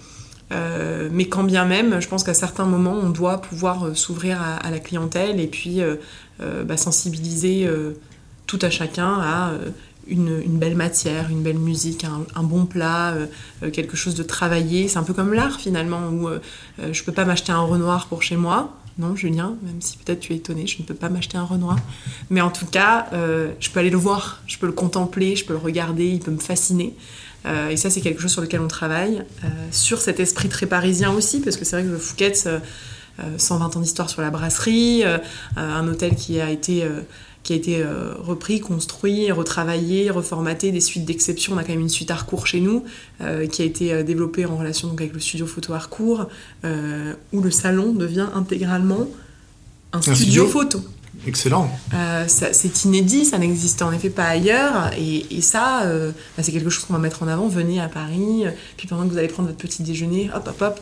mais quand bien même, je pense qu'à certains moments, on doit pouvoir s'ouvrir à, la clientèle et puis bah, sensibiliser tout à chacun à euh, une, belle matière, une belle musique, un, bon plat, euh, euh, quelque chose de travaillé. C'est un peu comme l'art finalement, où je ne peux pas m'acheter un Renoir pour chez moi. Non, Julien, même si peut-être tu es étonné, je ne peux pas m'acheter un Renoir. Mais en tout cas, je peux aller le voir, je peux le contempler, je peux le regarder, il peut me fasciner. et ça, c'est quelque chose sur lequel on travaille. sur cet esprit très parisien aussi, parce que c'est vrai que le Fouquet's, 120 ans d'histoire sur la brasserie, un hôtel qui a été qui a été euh, repris, construit, retravaillé, reformaté, des suites d'exception. On a quand même une suite Harcourt chez nous, euh, qui a été euh, développée en relation donc, avec le studio photo Harcourt, où le salon devient intégralement un, studio photo. Excellent. Euh, c'est inédit, ça n'existait en effet pas ailleurs. Et, ça, euh, bah, c'est quelque chose qu'on va mettre en avant. Venez à Paris, puis pendant que vous allez prendre votre petit déjeuner, hop, hop, hop,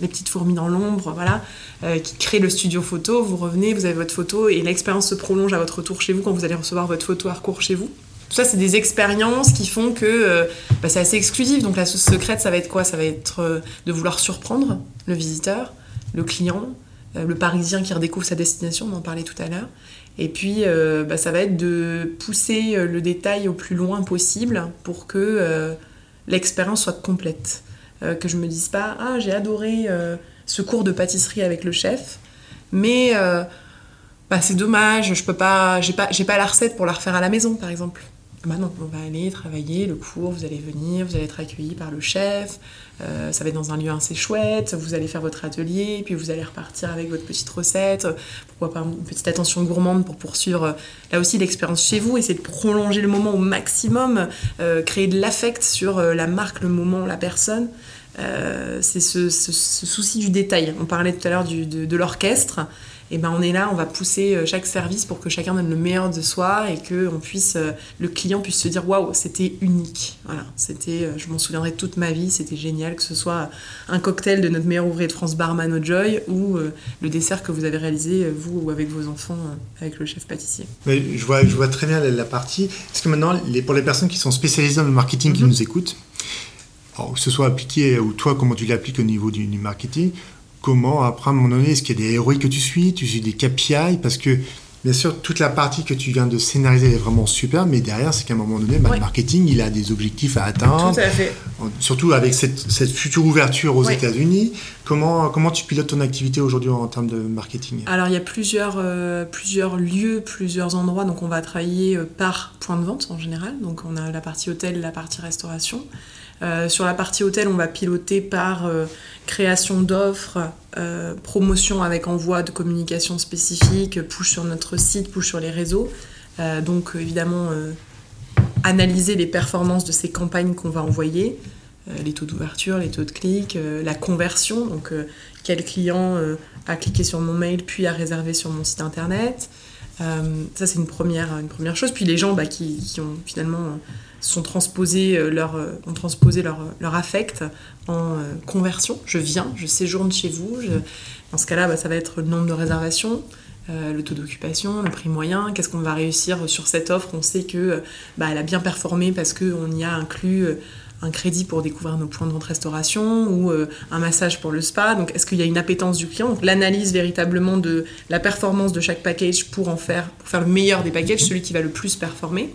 les petites fourmis dans l'ombre, voilà, euh, qui créent le studio photo. Vous revenez, vous avez votre photo, et l'expérience se prolonge à votre retour chez vous quand vous allez recevoir votre photo à recours chez vous. Tout ça, c'est des expériences qui font que bah, c'est assez exclusif. Donc la sauce secrète, ça va être quoi? Ça va être de vouloir surprendre le visiteur, le client, euh, le Parisien qui redécouvre sa destination, on en parlait tout à l'heure. Et puis, euh, bah, ça va être de pousser euh, le détail au plus loin possible pour que l'expérience soit complète. que je me dise pas, ah, j'ai adoré ce cours de pâtisserie avec le chef, mais bah, c'est dommage, je peux pas, j'ai pas, j'ai pas la recette pour la refaire à la maison, par exemple. Non, on va aller travailler le cours, vous allez venir, vous allez être accueilli par le chef, euh, ça va être dans un lieu assez chouette, vous allez faire votre atelier, puis vous allez repartir avec votre petite recette, pourquoi pas une petite attention gourmande pour poursuivre euh, là aussi l'expérience chez vous, essayer de prolonger le moment au maximum, euh, créer de l'affect sur la marque, le moment, la personne. c'est ce, souci du détail. On parlait tout à l'heure de l'orchestre et ben on est là, on va pousser euh, chaque service pour que chacun donne le meilleur de soi et que on puisse, euh, le client puisse se dire waouh, c'était unique. Voilà, c'était, euh, je m'en souviendrai toute ma vie, c'était génial que ce soit un cocktail de notre meilleur ouvrier de France Barman Joy ou le dessert que vous avez réalisé vous ou avec vos enfants avec le chef pâtissier. je vois, je vois très bien la, partie. Est-ce que maintenant, les, pour les personnes qui sont spécialisées dans le marketing qui mhm. nous écoutent, que ce soit appliqué ou toi comment tu l'appliques au niveau du marketing, comment, après, à un moment donné, est-ce qu'il y a des héros que tu suis Tu suis des KPI Parce que, bien sûr, toute la partie que tu viens de scénariser est vraiment super, mais derrière, c'est qu'à un moment donné, bah, le marketing, il a des objectifs à atteindre. Tout à fait. Surtout avec cette, future ouverture aux États-Unis. Comment, comment tu pilotes ton activité aujourd'hui en termes de marketing? Alors, il y a plusieurs, euh, plusieurs lieux, plusieurs endroits. Donc, on va travailler euh, par point de vente en général. Donc, on a la partie hôtel, la partie restauration. Euh, sur la partie hôtel, on va piloter par euh, création d'offres, euh, promotion avec envoi de communication spécifique, push sur notre site, push sur les réseaux. donc évidemment, analyser les performances de ces campagnes qu'on va envoyer, les taux d'ouverture, les taux de clic, la conversion, donc quel client a cliqué sur mon mail puis a réservé sur mon site internet. ça c'est une première, une première chose. Puis les gens bah, qui, qui, ont finalement sont transposés euh, leur, euh, ont transposé leur, leur affect en euh, conversion. Je viens, je séjourne chez vous. Dans ce cas-là, bah, ça va être le nombre de réservations, le taux d'occupation, le prix moyen, qu'est-ce qu'on va réussir sur cette offre. On sait que bah, elle a bien performé parce qu'on y a inclus un crédit pour découvrir nos points de vente restauration ou un massage pour le spa. Donc, est-ce qu'il y a une appétence du client? L'analyse véritablement de la performance de chaque package pour en faire, pour faire le meilleur des packages, celui qui va le plus performer.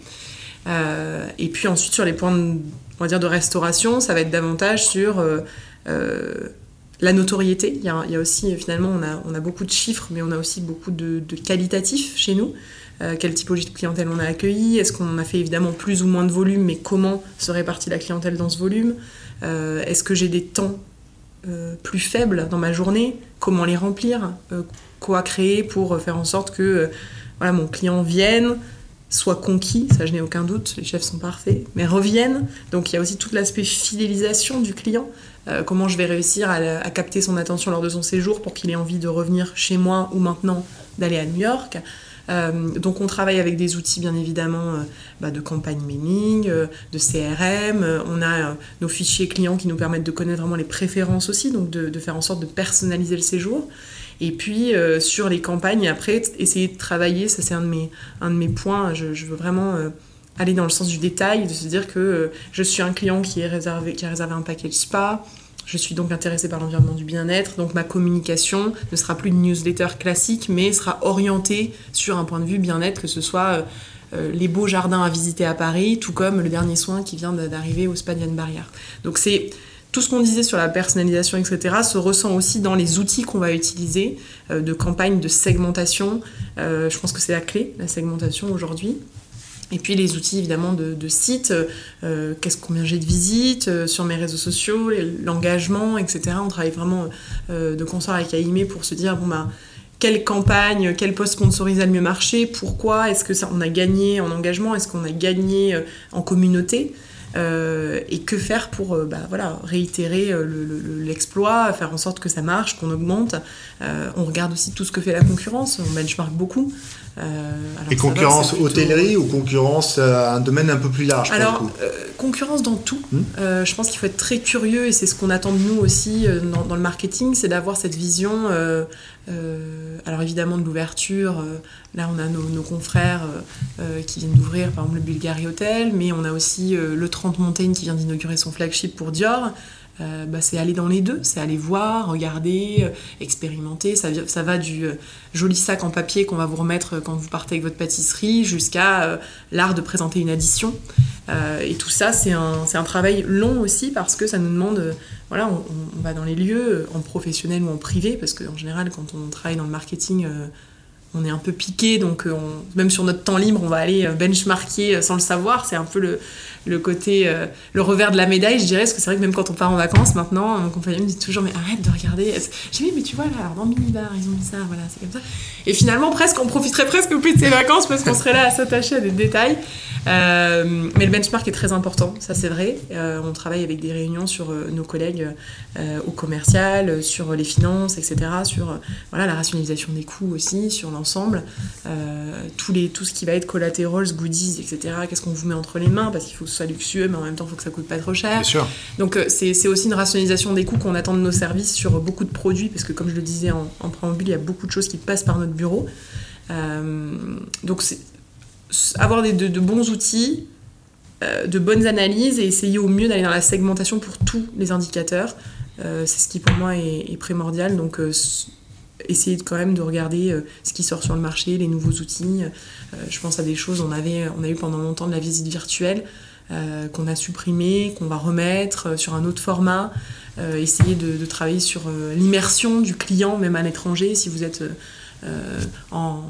Euh, et puis ensuite, sur les points de, on va dire, de restauration, ça va être davantage sur euh, euh, la notoriété. Il y, a, aussi, finalement, on a, on a, beaucoup de chiffres, mais on a aussi beaucoup de, de qualitatifs chez nous. quelle typologie de clientèle on a accueilli Est-ce qu'on a fait évidemment plus ou moins de volume, mais comment se répartit la clientèle dans ce volume? Est-ce que j'ai des temps plus faibles dans ma journée? Comment les remplir? Quoi créer pour faire en sorte que voilà, mon client vienne, soit conquis, ça je n'ai aucun doute, les chefs sont parfaits, mais reviennent. Donc il y a aussi tout l'aspect fidélisation du client. Euh, comment je vais réussir à, capter son attention lors de son séjour pour qu'il ait envie de revenir chez moi ou maintenant d'aller à New York. Euh, donc on travaille avec des outils bien évidemment euh, bah, de campagne mailing, de CRM. on a nos fichiers clients qui nous permettent de connaître vraiment les préférences aussi, donc de faire en sorte de personnaliser le séjour. Et puis euh, sur les campagnes, après, essayer de travailler, ça c'est un, de mes, un de mes points, je, veux vraiment euh, aller dans le sens du détail, de se dire que euh, je suis un client qui, est réservé, qui a réservé un package spa, je suis donc intéressé par l'environnement du bien-être, donc ma communication ne sera plus une newsletter classique, mais sera orientée sur un point de vue bien-être, que ce soit les beaux jardins à visiter à Paris, tout comme le dernier soin qui vient d'arriver au Spanian Barrière. Donc c'est tout ce qu'on disait sur la personnalisation, etc., se ressent aussi dans les outils qu'on va utiliser euh, de campagne de segmentation. Euh, je pense que c'est la clé, la segmentation aujourd'hui. Et puis les outils évidemment de, de site, euh, qu'est-ce combien j'ai de visites sur mes réseaux sociaux, l'engagement, etc. On travaille vraiment de concert avec AIME pour se dire bon bah quelle campagne, quel poste sponsorisé a le mieux marché, pourquoi, est-ce que ça on a gagné en engagement, est-ce qu'on a gagné en communauté? Euh, et que faire pour euh, bah, voilà, réitérer euh, l'exploit, faire en sorte que ça marche, qu'on augmente. on regarde aussi tout ce que fait la concurrence, on benchmark beaucoup. et concurrence hôtellerie ou concurrence à un domaine un peu plus large Alors, concurrence dans tout. Hmm. je pense qu'il faut être très curieux et c'est ce qu'on attend de nous aussi dans, le marketing, c'est d'avoir cette vision euh, alors évidemment de l'ouverture, euh, là on a nos, confrères euh, qui viennent d'ouvrir par exemple le Bulgari Hotel, mais on a aussi le 30 Montaigne qui vient d'inaugurer son flagship pour Dior. Bah, c'est aller dans les deux, c'est aller voir, regarder, expérimenter. Ça, va du joli sac en papier qu'on va vous remettre quand vous partez avec votre pâtisserie jusqu'à l'art de présenter une addition. et tout ça, c'est un, travail long aussi parce que ça nous demande voilà, on, va dans les lieux, en professionnel ou en privé, parce qu'en général, quand on travaille dans le marketing, euh, on est un peu piqué, donc même sur notre temps libre, on va aller benchmarker sans le savoir. C'est un peu le, le côté, euh, le revers de la médaille, je dirais, parce que c'est vrai que même quand on part en vacances maintenant, mon compagnon me dit toujours, mais arrête de regarder. J'ai dit, mais tu vois, là, dans Minibar, ils ont mis ça, voilà, c'est comme ça. Et finalement, presque, on profiterait presque plus de ces vacances parce qu'on serait là à s'attacher à des détails. Euh, mais le benchmark est très important, ça c'est vrai. Euh, on travaille avec des réunions sur nos collègues au commercial, sur les finances, etc., sur voilà, la rationalisation des coûts aussi, sur l'ensemble, tous tout ce qui va être collaterals, goodies, etc., qu'est-ce qu'on vous met entre les mains, parce qu'il faut soit luxueux, mais en même temps, il faut que ça coûte pas trop cher. Donc, euh, c'est aussi une rationalisation des coûts qu'on attend de nos services sur beaucoup de produits, parce que, comme je le disais en, préambule, il y a beaucoup de choses qui passent par notre bureau. Euh, donc, avoir des, de, bons outils, euh, de bonnes analyses et essayer au mieux d'aller dans la segmentation pour tous les indicateurs. c'est ce qui, pour moi, est, primordial. Donc, essayer quand même de regarder ce qui sort sur le marché, les nouveaux outils. je pense à des choses, on, avait, on a eu pendant longtemps de la visite virtuelle. Euh, qu'on a supprimé, qu'on va remettre euh, sur un autre format, euh, essayer de, travailler sur l'immersion du client, même à l'étranger, si vous êtes en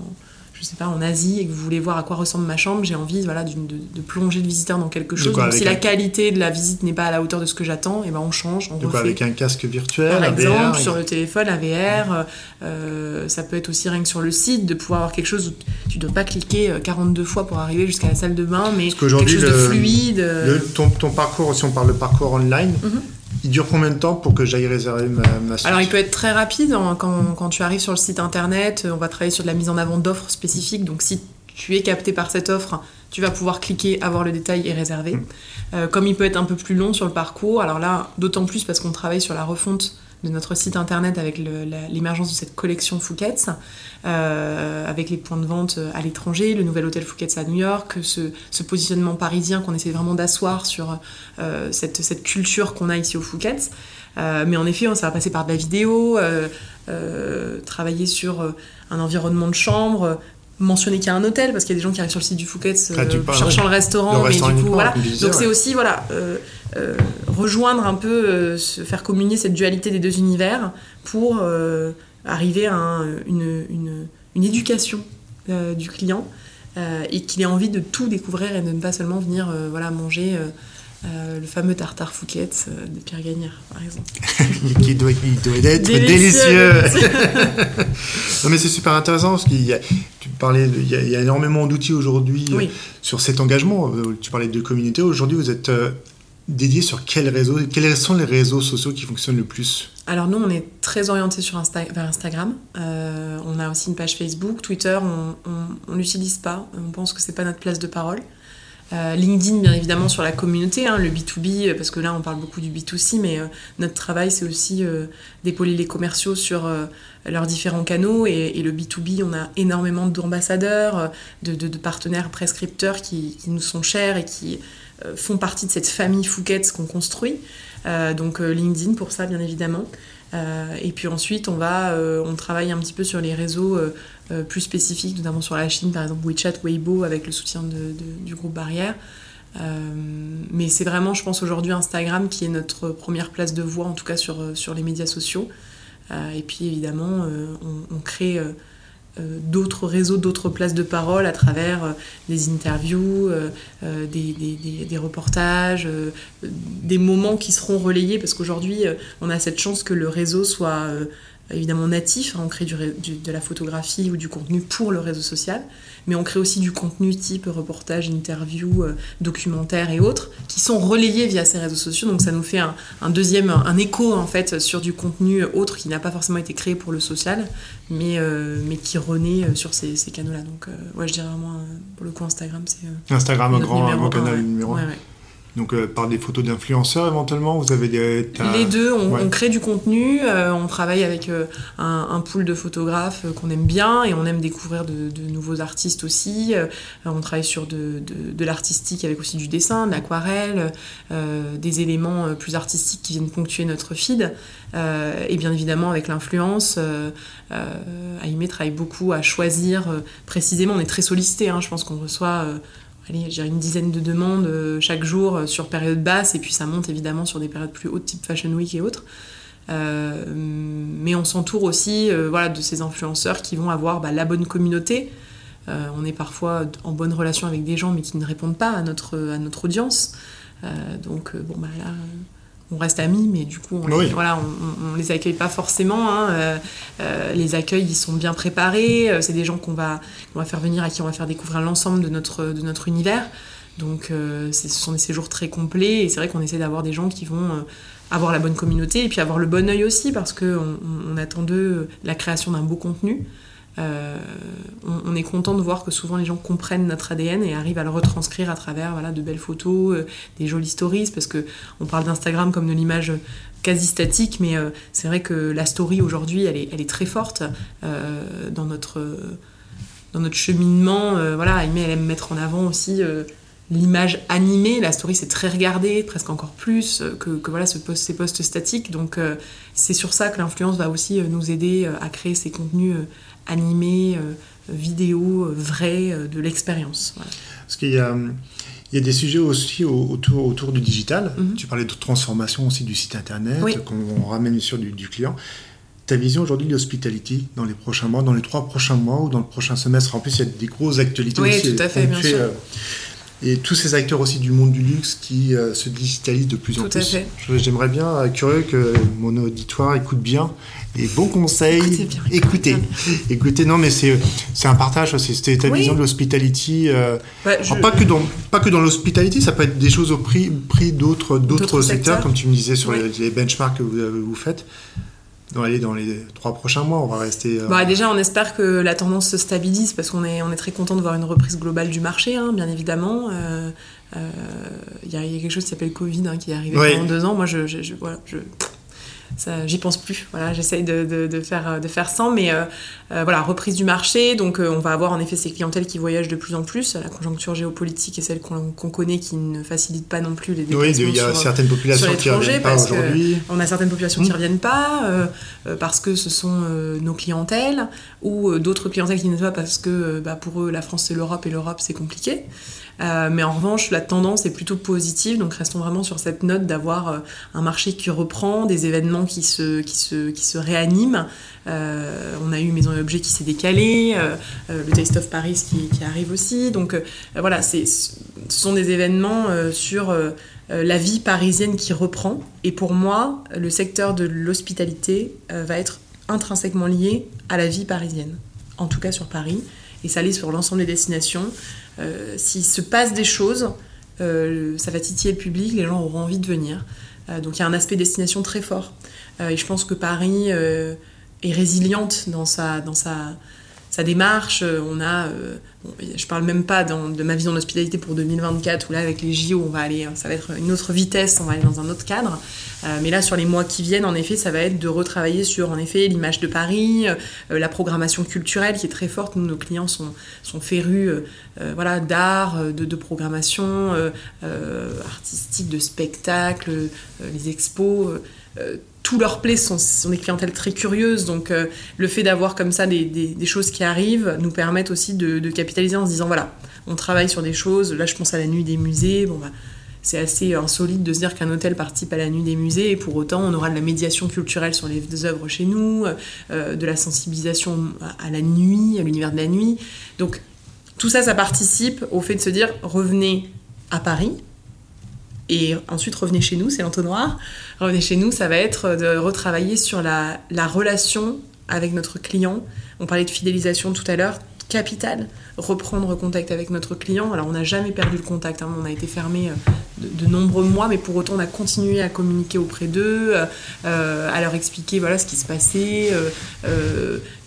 je sais pas, en Asie et que vous voulez voir à quoi ressemble ma chambre, j'ai envie voilà, de, de, plonger le visiteur dans quelque chose. Donc, si la qualité de la visite n'est pas à la hauteur de ce que j'attends, et eh ben on change, on refait. avec un casque virtuel, Par exemple, sur le téléphone, la VR, euh, ça peut être aussi rien que sur le site, de pouvoir avoir quelque chose où tu ne dois pas cliquer 42 euh, fois pour arriver jusqu'à la salle de bain, mais quelque chose de fluide. Le, ton, ton, parcours, si on parle de parcours online, mhm. Il dure combien de temps pour que j'aille réserver ma, ma Alors, il peut être très rapide. Hein. Quand, quand, tu arrives sur le site internet, on va travailler sur de la mise en avant d'offres spécifiques. Donc, si tu es capté par cette offre, tu vas pouvoir cliquer, avoir le détail et réserver. Mm. Euh, comme il peut être un peu plus long sur le parcours, alors là, d'autant plus parce qu'on travaille sur la refonte de notre site internet avec l'émergence de cette collection Fouquet's, euh, avec les points de vente à l'étranger, le nouvel hôtel Fouquet's à New York, ce, positionnement parisien qu'on essaie vraiment d'asseoir sur euh, cette, culture qu'on a ici au Fouquet's. Euh, mais en effet, ça va passer par de la vidéo, travailler sur un environnement de chambre, mentionner qu'il y a un hôtel parce qu'il y a des gens qui arrivent sur le site du Fouquet's ah, cherchant le restaurant, mais du coup voilà. Donc c'est aussi voilà euh, rejoindre un peu, euh, se faire communier cette dualité des deux univers pour euh, arriver à une, une, une, éducation du client et qu'il ait envie de tout découvrir et de ne pas seulement venir voilà, manger. Le fameux tartare Fouquet's de Pierre Gagnère, par exemple. *laughs* qui doit, doit être délicieux. *laughs* non, mais c'est super intéressant parce qu'il y a, tu parlais, il, y a, énormément d'outils aujourd'hui sur cet engagement. Tu parlais de communauté. Aujourd'hui, vous êtes dédié sur quels réseaux Quels sont les réseaux sociaux qui fonctionnent le plus? Alors nous, on est très orienté sur vers Instagram. Euh, on a aussi une page Facebook. Twitter, on n'utilise pas. On pense que c'est pas notre place de parole. Euh, LinkedIn, bien évidemment, sur la communauté, hein, le B2B, parce que là, on parle beaucoup du B2C, mais euh, notre travail, c'est aussi d'épauler les commerciaux sur leurs différents canaux. Et, le B2B, on a énormément d'ambassadeurs, de, partenaires prescripteurs qui, nous sont chers et qui euh, font partie de cette famille Fouquet's qu'on construit. Euh, donc euh, LinkedIn pour ça, bien évidemment. Et puis ensuite, on va, on travaille un petit peu sur les réseaux plus spécifiques, notamment sur la Chine, par exemple WeChat, Weibo, avec le soutien du groupe Barrière. mais c'est vraiment, je pense, aujourd'hui Instagram qui est notre première place de voix, en tout cas sur, sur les médias sociaux. et puis évidemment, on, crée euh, d'autres réseaux, d'autres places de parole à travers euh, des interviews, euh, des, reportages, des moments qui seront relayés parce qu'aujourd'hui on a cette chance que le réseau soit évidemment natif, hein, on crée du, de la photographie ou du contenu pour le réseau social, mais on crée aussi du contenu type reportage, interview, euh, documentaire et autres, qui sont relayés via ces réseaux sociaux, donc ça nous fait un, deuxième, un écho en fait sur du contenu autre qui n'a pas forcément été créé pour le social, mais, euh, mais qui renaît euh, sur ces, canaux-là. Donc ouais, je dirais vraiment, pour le coup Instagram, c'est... Instagram, un grand, canal numéro 1. Donc euh, par des photos d'influenceurs éventuellement, vous avez des... Les deux, on, crée du contenu, euh, on travaille avec euh, un, pool de photographes qu'on aime bien et on aime découvrir de, nouveaux artistes aussi. on travaille sur de, de, l'artistique avec aussi du dessin, de l'aquarelle, des éléments plus artistiques qui viennent ponctuer notre feed. et bien évidemment avec l'influence, Aimé travaille beaucoup à choisir précisément, on est très sollicité, hein, je pense qu'on reçoit allez, j'ai une dizaine de demandes euh, chaque jour euh, sur période basse, et puis ça monte évidemment sur des périodes plus hautes, type Fashion Week et autres. mais on s'entoure aussi voilà, de ces influenceurs qui vont avoir bah, la bonne communauté. on est parfois en bonne relation avec des gens mais qui ne répondent pas à notre, à notre audience. donc bon bah là on reste amis, mais du coup, on, les, voilà, on, les accueille pas forcément. Hein, euh, euh, les accueils, ils sont bien préparés. Euh, c'est des gens qu'on va, va faire venir, à qui on va faire découvrir l'ensemble de notre, de notre univers. Donc, ce sont des séjours très complets. Et c'est vrai qu'on essaie d'avoir des gens qui vont avoir la bonne communauté et puis avoir le bon œil aussi, parce qu'on on attend d'eux la création d'un beau contenu. Euh, on, est content de voir que souvent les gens comprennent notre ADN et arrivent à le retranscrire à travers voilà, de belles photos, euh, des jolies stories, parce que on parle d'Instagram comme de l'image quasi statique, mais euh, c'est vrai que la story aujourd'hui, elle est, elle est, très forte dans, notre, dans notre cheminement. voilà, elle aime mettre en avant aussi l'image animée. La story, c'est très regardé, presque encore plus que, voilà, ce post, ces posts statiques. Donc, c'est sur ça que l'influence va aussi nous aider à créer ces contenus animé, euh, vidéo, euh, vrai, euh, de l'expérience. Parce qu'il y a, il y a des sujets aussi autour, autour du digital. Mhm. Tu parlais de transformation aussi du site internet, qu'on ramène sur du, du client ta vision aujourd'hui de l'hospitality dans les prochains mois, dans les trois prochains mois ou dans le prochain semestre? En plus, il y a des grosses actualités oui, aussi. tout à fait, bien sûr et tous ces acteurs aussi du monde du luxe qui euh, se digitalisent de plus en plus. J'aimerais bien, euh, curieux que mon auditoire écoute bien les bons conseils. Écoutez, écoutez, non mais c'est un partage, c'est ta vision de l'hospitality. Euh, bah, pas que dans pas que dans l'hospitality, ça peut être des choses au prix, prix d'autres d'autres secteurs, comme tu me disais sur les, les, benchmarks que vous, vous faites dans les, dans les trois prochains mois On va rester. Euh, bah, déjà, on espère que la tendance se stabilise parce qu'on est, on est très content de voir une reprise globale du marché, hein, bien évidemment. Il euh, euh, y, a quelque chose qui s'appelle Covid hein, qui est arrivé pendant deux ans. Moi, je, je, voilà, je j'y pense plus. Voilà, j'essaye de, de, faire, de faire sans, mais euh, euh, voilà, reprise du marché. Donc, euh, on va avoir en effet ces clientèles qui voyagent de plus en plus. La conjoncture géopolitique et celle qu'on connaît qui ne facilite pas non plus les déplacements. Oui, il y a certaines populations qui ne reviennent pas aujourd'hui. On a certaines populations qui ne mmh. reviennent pas parce que ce sont nos clientèles ou d'autres clientèles qui ne pas parce que bah, pour eux, la France c'est l'Europe et l'Europe c'est compliqué. Euh, mais en revanche, la tendance est plutôt positive, donc restons vraiment sur cette note d'avoir euh, un marché qui reprend, des événements qui se, qui se, qui se réaniment. Euh, on a eu Maison et Objets qui s'est décalé, le Taste of Paris qui, qui arrive aussi. Donc voilà, ce sont des événements sur la vie parisienne qui reprend. Et pour moi, le secteur de l'hospitalité va être intrinsèquement lié à la vie parisienne, en tout cas sur Paris, et ça l'est sur l'ensemble des destinations. Euh, s'il se passe des choses, euh, ça va titiller le public, les gens auront envie de venir. Euh, donc il y a un aspect destination très fort. et je pense que Paris est résiliente dans sa, dans sa, sa démarche. On a, je parle même pas de ma vision d'hospitalité pour 2024 où là avec les JO on va aller, ça va être une autre vitesse, on va aller dans un autre cadre. Euh, mais là, sur les mois qui viennent, en effet, ça va être de retravailler sur, en effet, l'image de Paris, euh, la programmation culturelle qui est très forte. Nous, nos clients sont, sont férus euh, voilà, d'art, de, programmation artistique, de spectacles, les expos tous leurs plaies sont, des clientèles très curieuses, donc le fait d'avoir comme ça des, choses qui arrivent nous permettent aussi de, de, capitaliser en se disant voilà, on travaille sur des choses, là je pense à la nuit des musées, bon bah c'est assez insolite de se dire qu'un hôtel participe à la nuit des musées et pour autant on aura de la médiation culturelle sur les œuvres chez nous, euh, de la sensibilisation à la nuit, à l'univers de la nuit. Donc tout ça, ça participe au fait de se dire revenez à Paris et ensuite revenez chez nous, c'est l'entonnoir. Revenez chez nous, ça va être de retravailler sur la, la relation avec notre client. On parlait de fidélisation tout à l'heure, capital reprendre contact avec notre client. Alors on n'a jamais perdu le contact, hein. on a été fermé euh, de, nombreux mois, mais pour autant on a continué à communiquer auprès d'eux, euh, euh, à leur expliquer voilà ce qui se passait,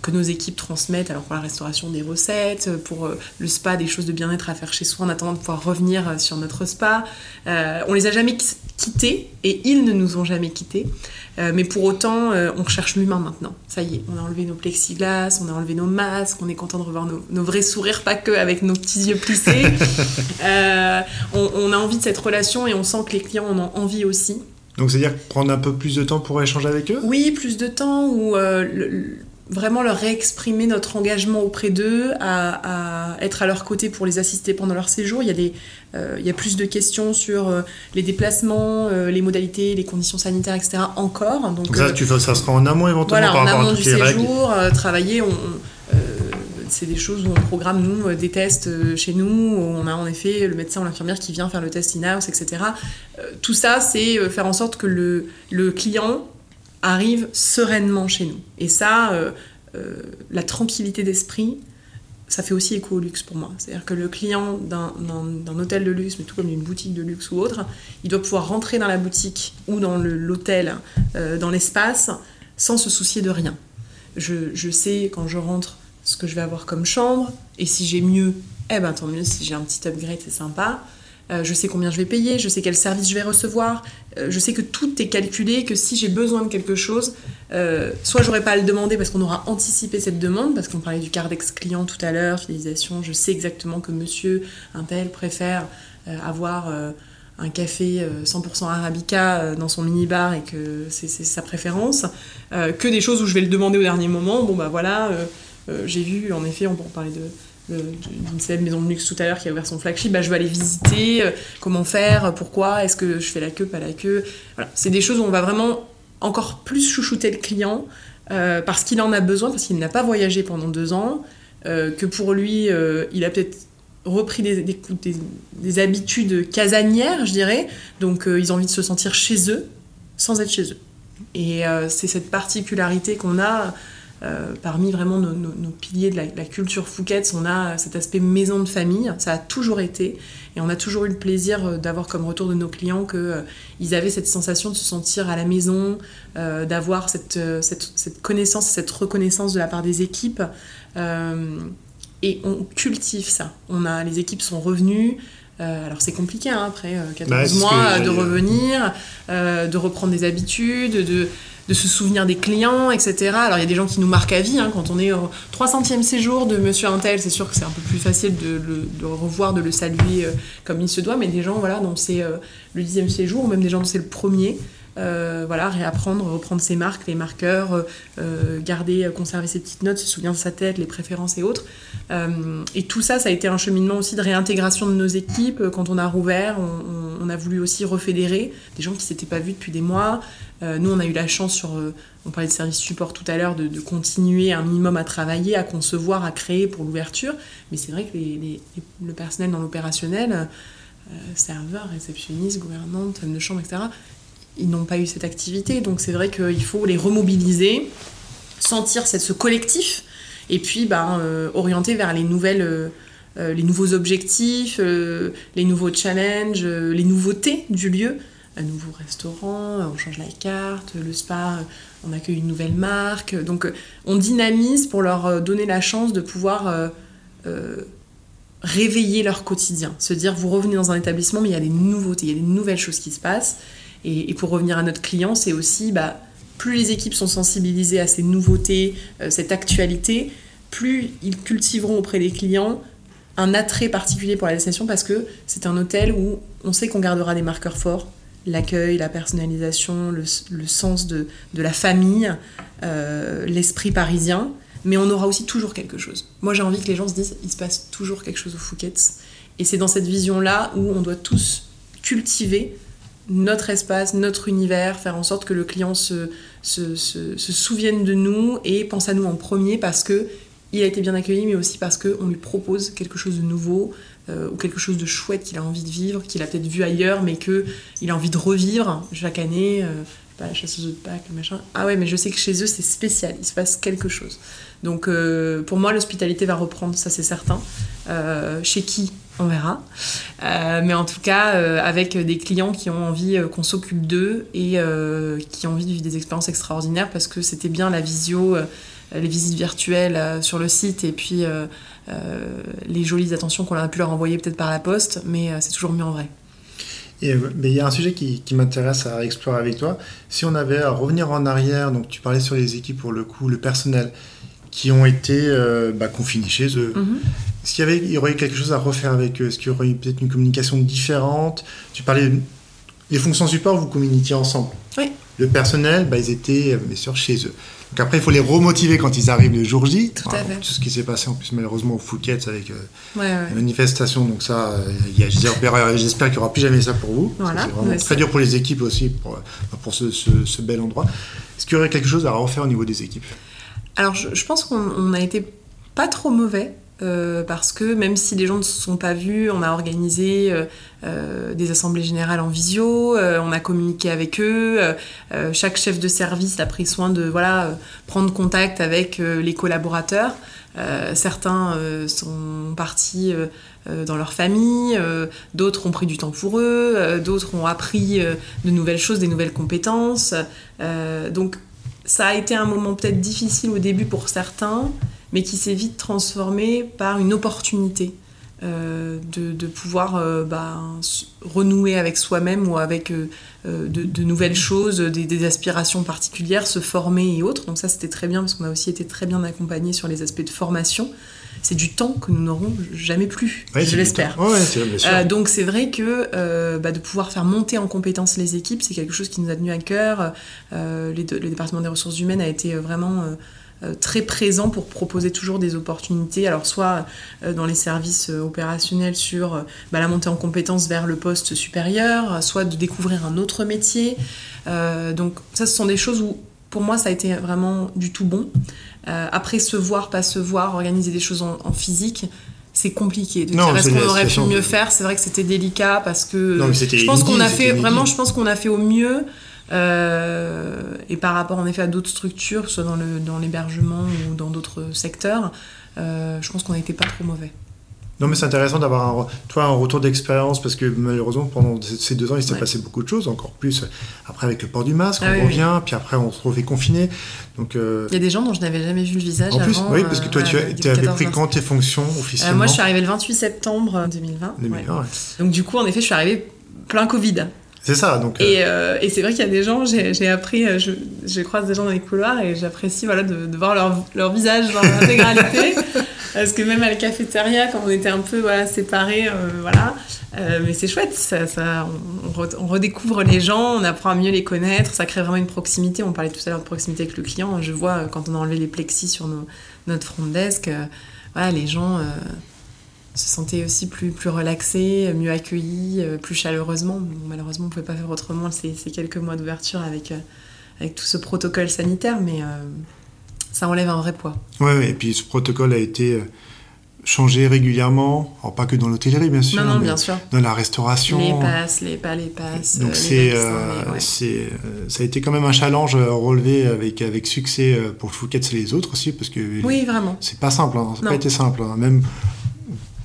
que nos équipes transmettent, alors pour la restauration des recettes, pour le spa des choses de bien-être à faire chez soi en attendant de pouvoir revenir sur notre spa. on les a jamais quittés et ils ne nous ont jamais quittés. Euh, mais pour autant, euh, on cherche l'humain maintenant. Ça y est, on a enlevé nos plexiglas, on a enlevé nos masques, on est content de revoir nos, vrais sourires, pas que avec nos petits yeux plissés. *laughs* Euh, on, a envie de cette relation et on sent que les clients en ont envie aussi. Donc c'est-à-dire prendre un peu plus de temps pour échanger avec eux? Oui, plus de temps ou vraiment leur réexprimer notre engagement auprès d'eux, à, être à leur côté pour les assister pendant leur séjour. Il y a, des, euh, il y a plus de questions sur euh, les déplacements, euh, les modalités, les conditions sanitaires, etc. encore. Donc, ça, tu, ça sera en amont éventuellement par rapport à toutes du les séjour, travailler. On, c'est des choses où on programme, nous, des tests chez nous, où on a en effet le médecin ou l'infirmière qui vient faire le test in-house, etc. tout ça, c'est faire en sorte que le, le client arrive sereinement chez nous. Et ça, euh, euh, la tranquillité d'esprit, ça fait aussi écho au luxe pour moi. C'est-à-dire que le client d'un hôtel de luxe, mais tout comme d'une boutique de luxe ou autre, il doit pouvoir rentrer dans la boutique ou dans l'hôtel, euh, dans l'espace, sans se soucier de rien. Je, je, sais quand je rentre ce que je vais avoir comme chambre, et si j'ai mieux, eh ben tant mieux, si j'ai un petit upgrade, c'est sympa. Euh, je sais combien je vais payer, je sais quel service je vais recevoir, euh, je sais que tout est calculé, que si j'ai besoin de quelque chose, euh, soit j'aurais pas à le demander parce qu'on aura anticipé cette demande, parce qu'on parlait du cardex client tout à l'heure, fidélisation, je sais exactement que monsieur un tel préfère avoir un café 100% arabica dans son minibar et que c'est sa préférence, que des choses où je vais le demander au dernier moment, bon bah voilà, j'ai vu en effet, on, de d'une célèbre maison de luxe tout à l'heure qui a ouvert son flagship, bah, je vais aller visiter, euh, comment faire, pourquoi, est-ce que je fais la queue, pas la queue. Voilà. C'est des choses où on va vraiment encore plus chouchouter le client euh, parce qu'il en a besoin, parce qu'il n'a pas voyagé pendant deux ans, euh, que pour lui, il a peut-être repris des, habitudes casanières, je dirais, donc ils ont envie de se sentir chez eux sans être chez eux. Et c'est cette particularité qu'on a euh, parmi vraiment nos, piliers de la, culture Fouquet's, on a cet aspect maison de famille, ça a toujours été, et on a toujours eu le plaisir euh, d'avoir comme retour de nos clients qu'ils euh, avaient cette sensation de se sentir à la maison, d'avoir cette, cette, cette, connaissance, cette reconnaissance de la part des équipes, et on cultive ça. On a, les équipes sont revenues, alors c'est compliqué hein, après 14 bah, mois de revenir, de reprendre des habitudes, de, de se souvenir des clients, etc. Alors il y a des gens qui nous marquent à vie, hein, quand on est au 300e séjour de Monsieur Intel, c'est sûr que c'est un peu plus facile de le revoir, de le saluer euh, comme il se doit, mais des gens voilà, dont c'est euh, le dixième séjour, ou même des gens dont c'est le premier, euh, voilà, réapprendre, reprendre ses marques, les marqueurs, garder, conserver ses petites notes, se souvenir de sa tête, les préférences et autres. et tout ça, ça a été un cheminement aussi de réintégration de nos équipes. Quand on a rouvert, on, a voulu aussi refédérer des gens qui s'étaient pas vus depuis des mois, euh, nous, on a eu la chance, sur, euh, on parlait de service support tout à l'heure, de, continuer un minimum à travailler, à concevoir, à créer pour l'ouverture. Mais c'est vrai que le personnel dans l'opérationnel, euh, serveurs, réceptionnistes, gouvernantes, femmes de chambre, etc., ils n'ont pas eu cette activité. Donc c'est vrai qu'il faut les remobiliser, sentir ce collectif, et puis ben, orienter vers les nouvelles... les nouveaux objectifs, les nouveaux challenges, les nouveautés du lieu un nouveau restaurant, on change la carte, le spa, on accueille une nouvelle marque. Donc on dynamise pour leur euh, donner la chance de pouvoir euh, euh, réveiller leur quotidien. Se dire, vous revenez dans un établissement, mais il y a des nouveautés, il y a des nouvelles choses qui se passent. Et, pour revenir à notre client, c'est aussi, bah, plus les équipes sont sensibilisées à ces nouveautés, cette actualité, plus ils cultiveront auprès des clients un attrait particulier pour la destination parce que c'est un hôtel où on sait qu'on gardera des marqueurs forts, l'accueil, la personnalisation, le, sens de, la famille, euh, l'esprit parisien, mais on aura aussi toujours quelque chose. Moi j'ai envie que les gens se disent, il se passe toujours quelque chose au Fouquet's. Et c'est dans cette vision-là où on doit tous cultiver notre espace, notre univers, faire en sorte que le client se, se, se souvienne de nous et pense à nous en premier parce que il a été bien accueilli, mais aussi parce qu'on lui propose quelque chose de nouveau, euh, ou quelque chose de chouette qu'il a envie de vivre, qu'il a peut-être vu ailleurs, mais qu'il a envie de revivre chaque année. Euh, pas la chasseuse de Pâques, le machin. Ah ouais, mais je sais que chez eux, c'est spécial, il se passe quelque chose. Donc euh, pour moi, l'hospitalité va reprendre, ça c'est certain. chez qui? On verra. mais en tout cas, avec des clients qui ont envie qu'on s'occupe d'eux et qui ont envie de vivre des expériences extraordinaires parce que c'était bien la visio, les visites virtuelles sur le site et puis euh, les jolies attentions qu'on a pu leur envoyer peut-être par la poste, mais euh, c'est toujours mieux en vrai. Et, euh, mais il y a un sujet qui, qui m'intéresse à explorer avec toi. Si on avait à revenir en arrière, donc tu parlais sur les équipes pour le coup, le personnel, qui ont été bah, confinés chez eux. Mhm. Est-ce qu'il y, avait, il y aurait quelque chose à refaire avec eux Est-ce qu'il y aurait peut-être une communication différente? Tu parlais les fonctions support, vous communiquiez ensemble. Oui. le personnel, bah, ils étaient bien sûr chez eux. Donc après, il faut les remotiver quand ils arrivent le jour J. Tout à fait. Tout ce qui s'est passé en plus malheureusement au Fouquet avec euh, les manifestations. Donc ça, euh, j'espère qu'il n'y aura plus jamais ça pour vous. Voilà, c'est vraiment très dur pour les équipes aussi, pour, pour ce, ce, bel endroit. Est-ce qu'il y aurait quelque chose à refaire au niveau des équipes? Alors je, je pense qu'on a été pas trop mauvais. Euh, parce que même si les gens ne se sont pas vus, on a organisé euh, euh, des assemblées générales en visio, on a communiqué avec eux, chaque chef de service a pris soin de voilà, prendre contact avec les collaborateurs. certains sont partis dans leur famille, d'autres ont pris du temps pour eux, d'autres ont appris de nouvelles choses, des nouvelles compétences. donc ça a été un moment peut-être difficile au début pour certains, mais qui s'est vite transformé par une opportunité euh, de, pouvoir euh, bah, renouer avec soi-même ou avec euh, de, nouvelles choses, des, aspirations particulières, se former et autres. Donc ça, c'était très bien parce qu'on a aussi été très bien accompagnés sur les aspects de formation. C'est du temps que nous n'aurons jamais plus, je l'espère. donc c'est vrai que bah, de pouvoir faire monter en compétence les équipes, c'est quelque chose qui nous a tenu à cœur. le département des ressources humaines a été vraiment très présent pour proposer toujours des opportunités, alors soit euh, dans les services euh, opérationnels sur bah, la montée en compétences vers le poste supérieur, soit de découvrir un autre métier. donc ça, ce sont des choses où pour moi, ça a été vraiment du tout bon. après, se voir, pas se voir, organiser des choses en, physique, c'est compliqué. De dire est-ce qu'on aurait pu mieux faire? C'est vrai que c'était délicat parce que je pense qu'on a fait vraiment, je pense qu'on a fait au mieux. Euh, et par rapport en effet à d'autres structures, soit dans, le, dans l'hébergement ou dans d'autres secteurs, euh, je pense qu'on n'était pas trop mauvais. Non, mais c'est intéressant d'avoir un, toi, un retour d'expérience parce que malheureusement, pendant ces deux ans, il s'est passé beaucoup de choses, encore plus après avec le port du masque, ah on revient, puis après on se retrouve confiné. Donc, euh, Il y a des gens dont je n'avais jamais vu le visage. En plus, oui, parce que toi, tu, tu avais pris quand tes fonctions officiellement Moi, je suis arrivée le 28 septembre 2020. 2020 Donc, du coup, en effet, je suis arrivée plein Covid. C'est ça, donc. Euh, euh, et, c'est vrai qu'il y a des gens, j'ai appris, euh, je, je, croise des gens dans les couloirs et j'apprécie voilà, de, voir leur, leur, visage dans *laughs* l'intégralité. parce que même à la cafétéria, quand on était un peu voilà, séparés, voilà. mais c'est chouette, ça, ça on, redécouvre les gens, on apprend à mieux les connaître, ça crée vraiment une proximité. On parlait tout à l'heure de proximité avec le client. Je vois quand on a enlevé les plexis sur nos, notre front desk, voilà, les gens se sentait aussi plus, plus relaxé, mieux accueilli, euh, plus chaleureusement. malheureusement, on ne pouvait pas faire autrement ces, ces quelques mois d'ouverture avec, euh, avec tout ce protocole sanitaire, mais euh, ça enlève un vrai poids. Oui, ouais, et puis ce protocole a été changé régulièrement, alors pas que dans l'hôtellerie bien sûr, non, non, bien sûr. dans la restauration. Les passes, les pas les passes. Donc c'est, c'est, ça a été quand même un challenge relevé avec, avec succès pour Fouquet et les autres aussi, parce que oui, vraiment. c'est pas simple, hein, ça n'a pas été simple. Hein. Même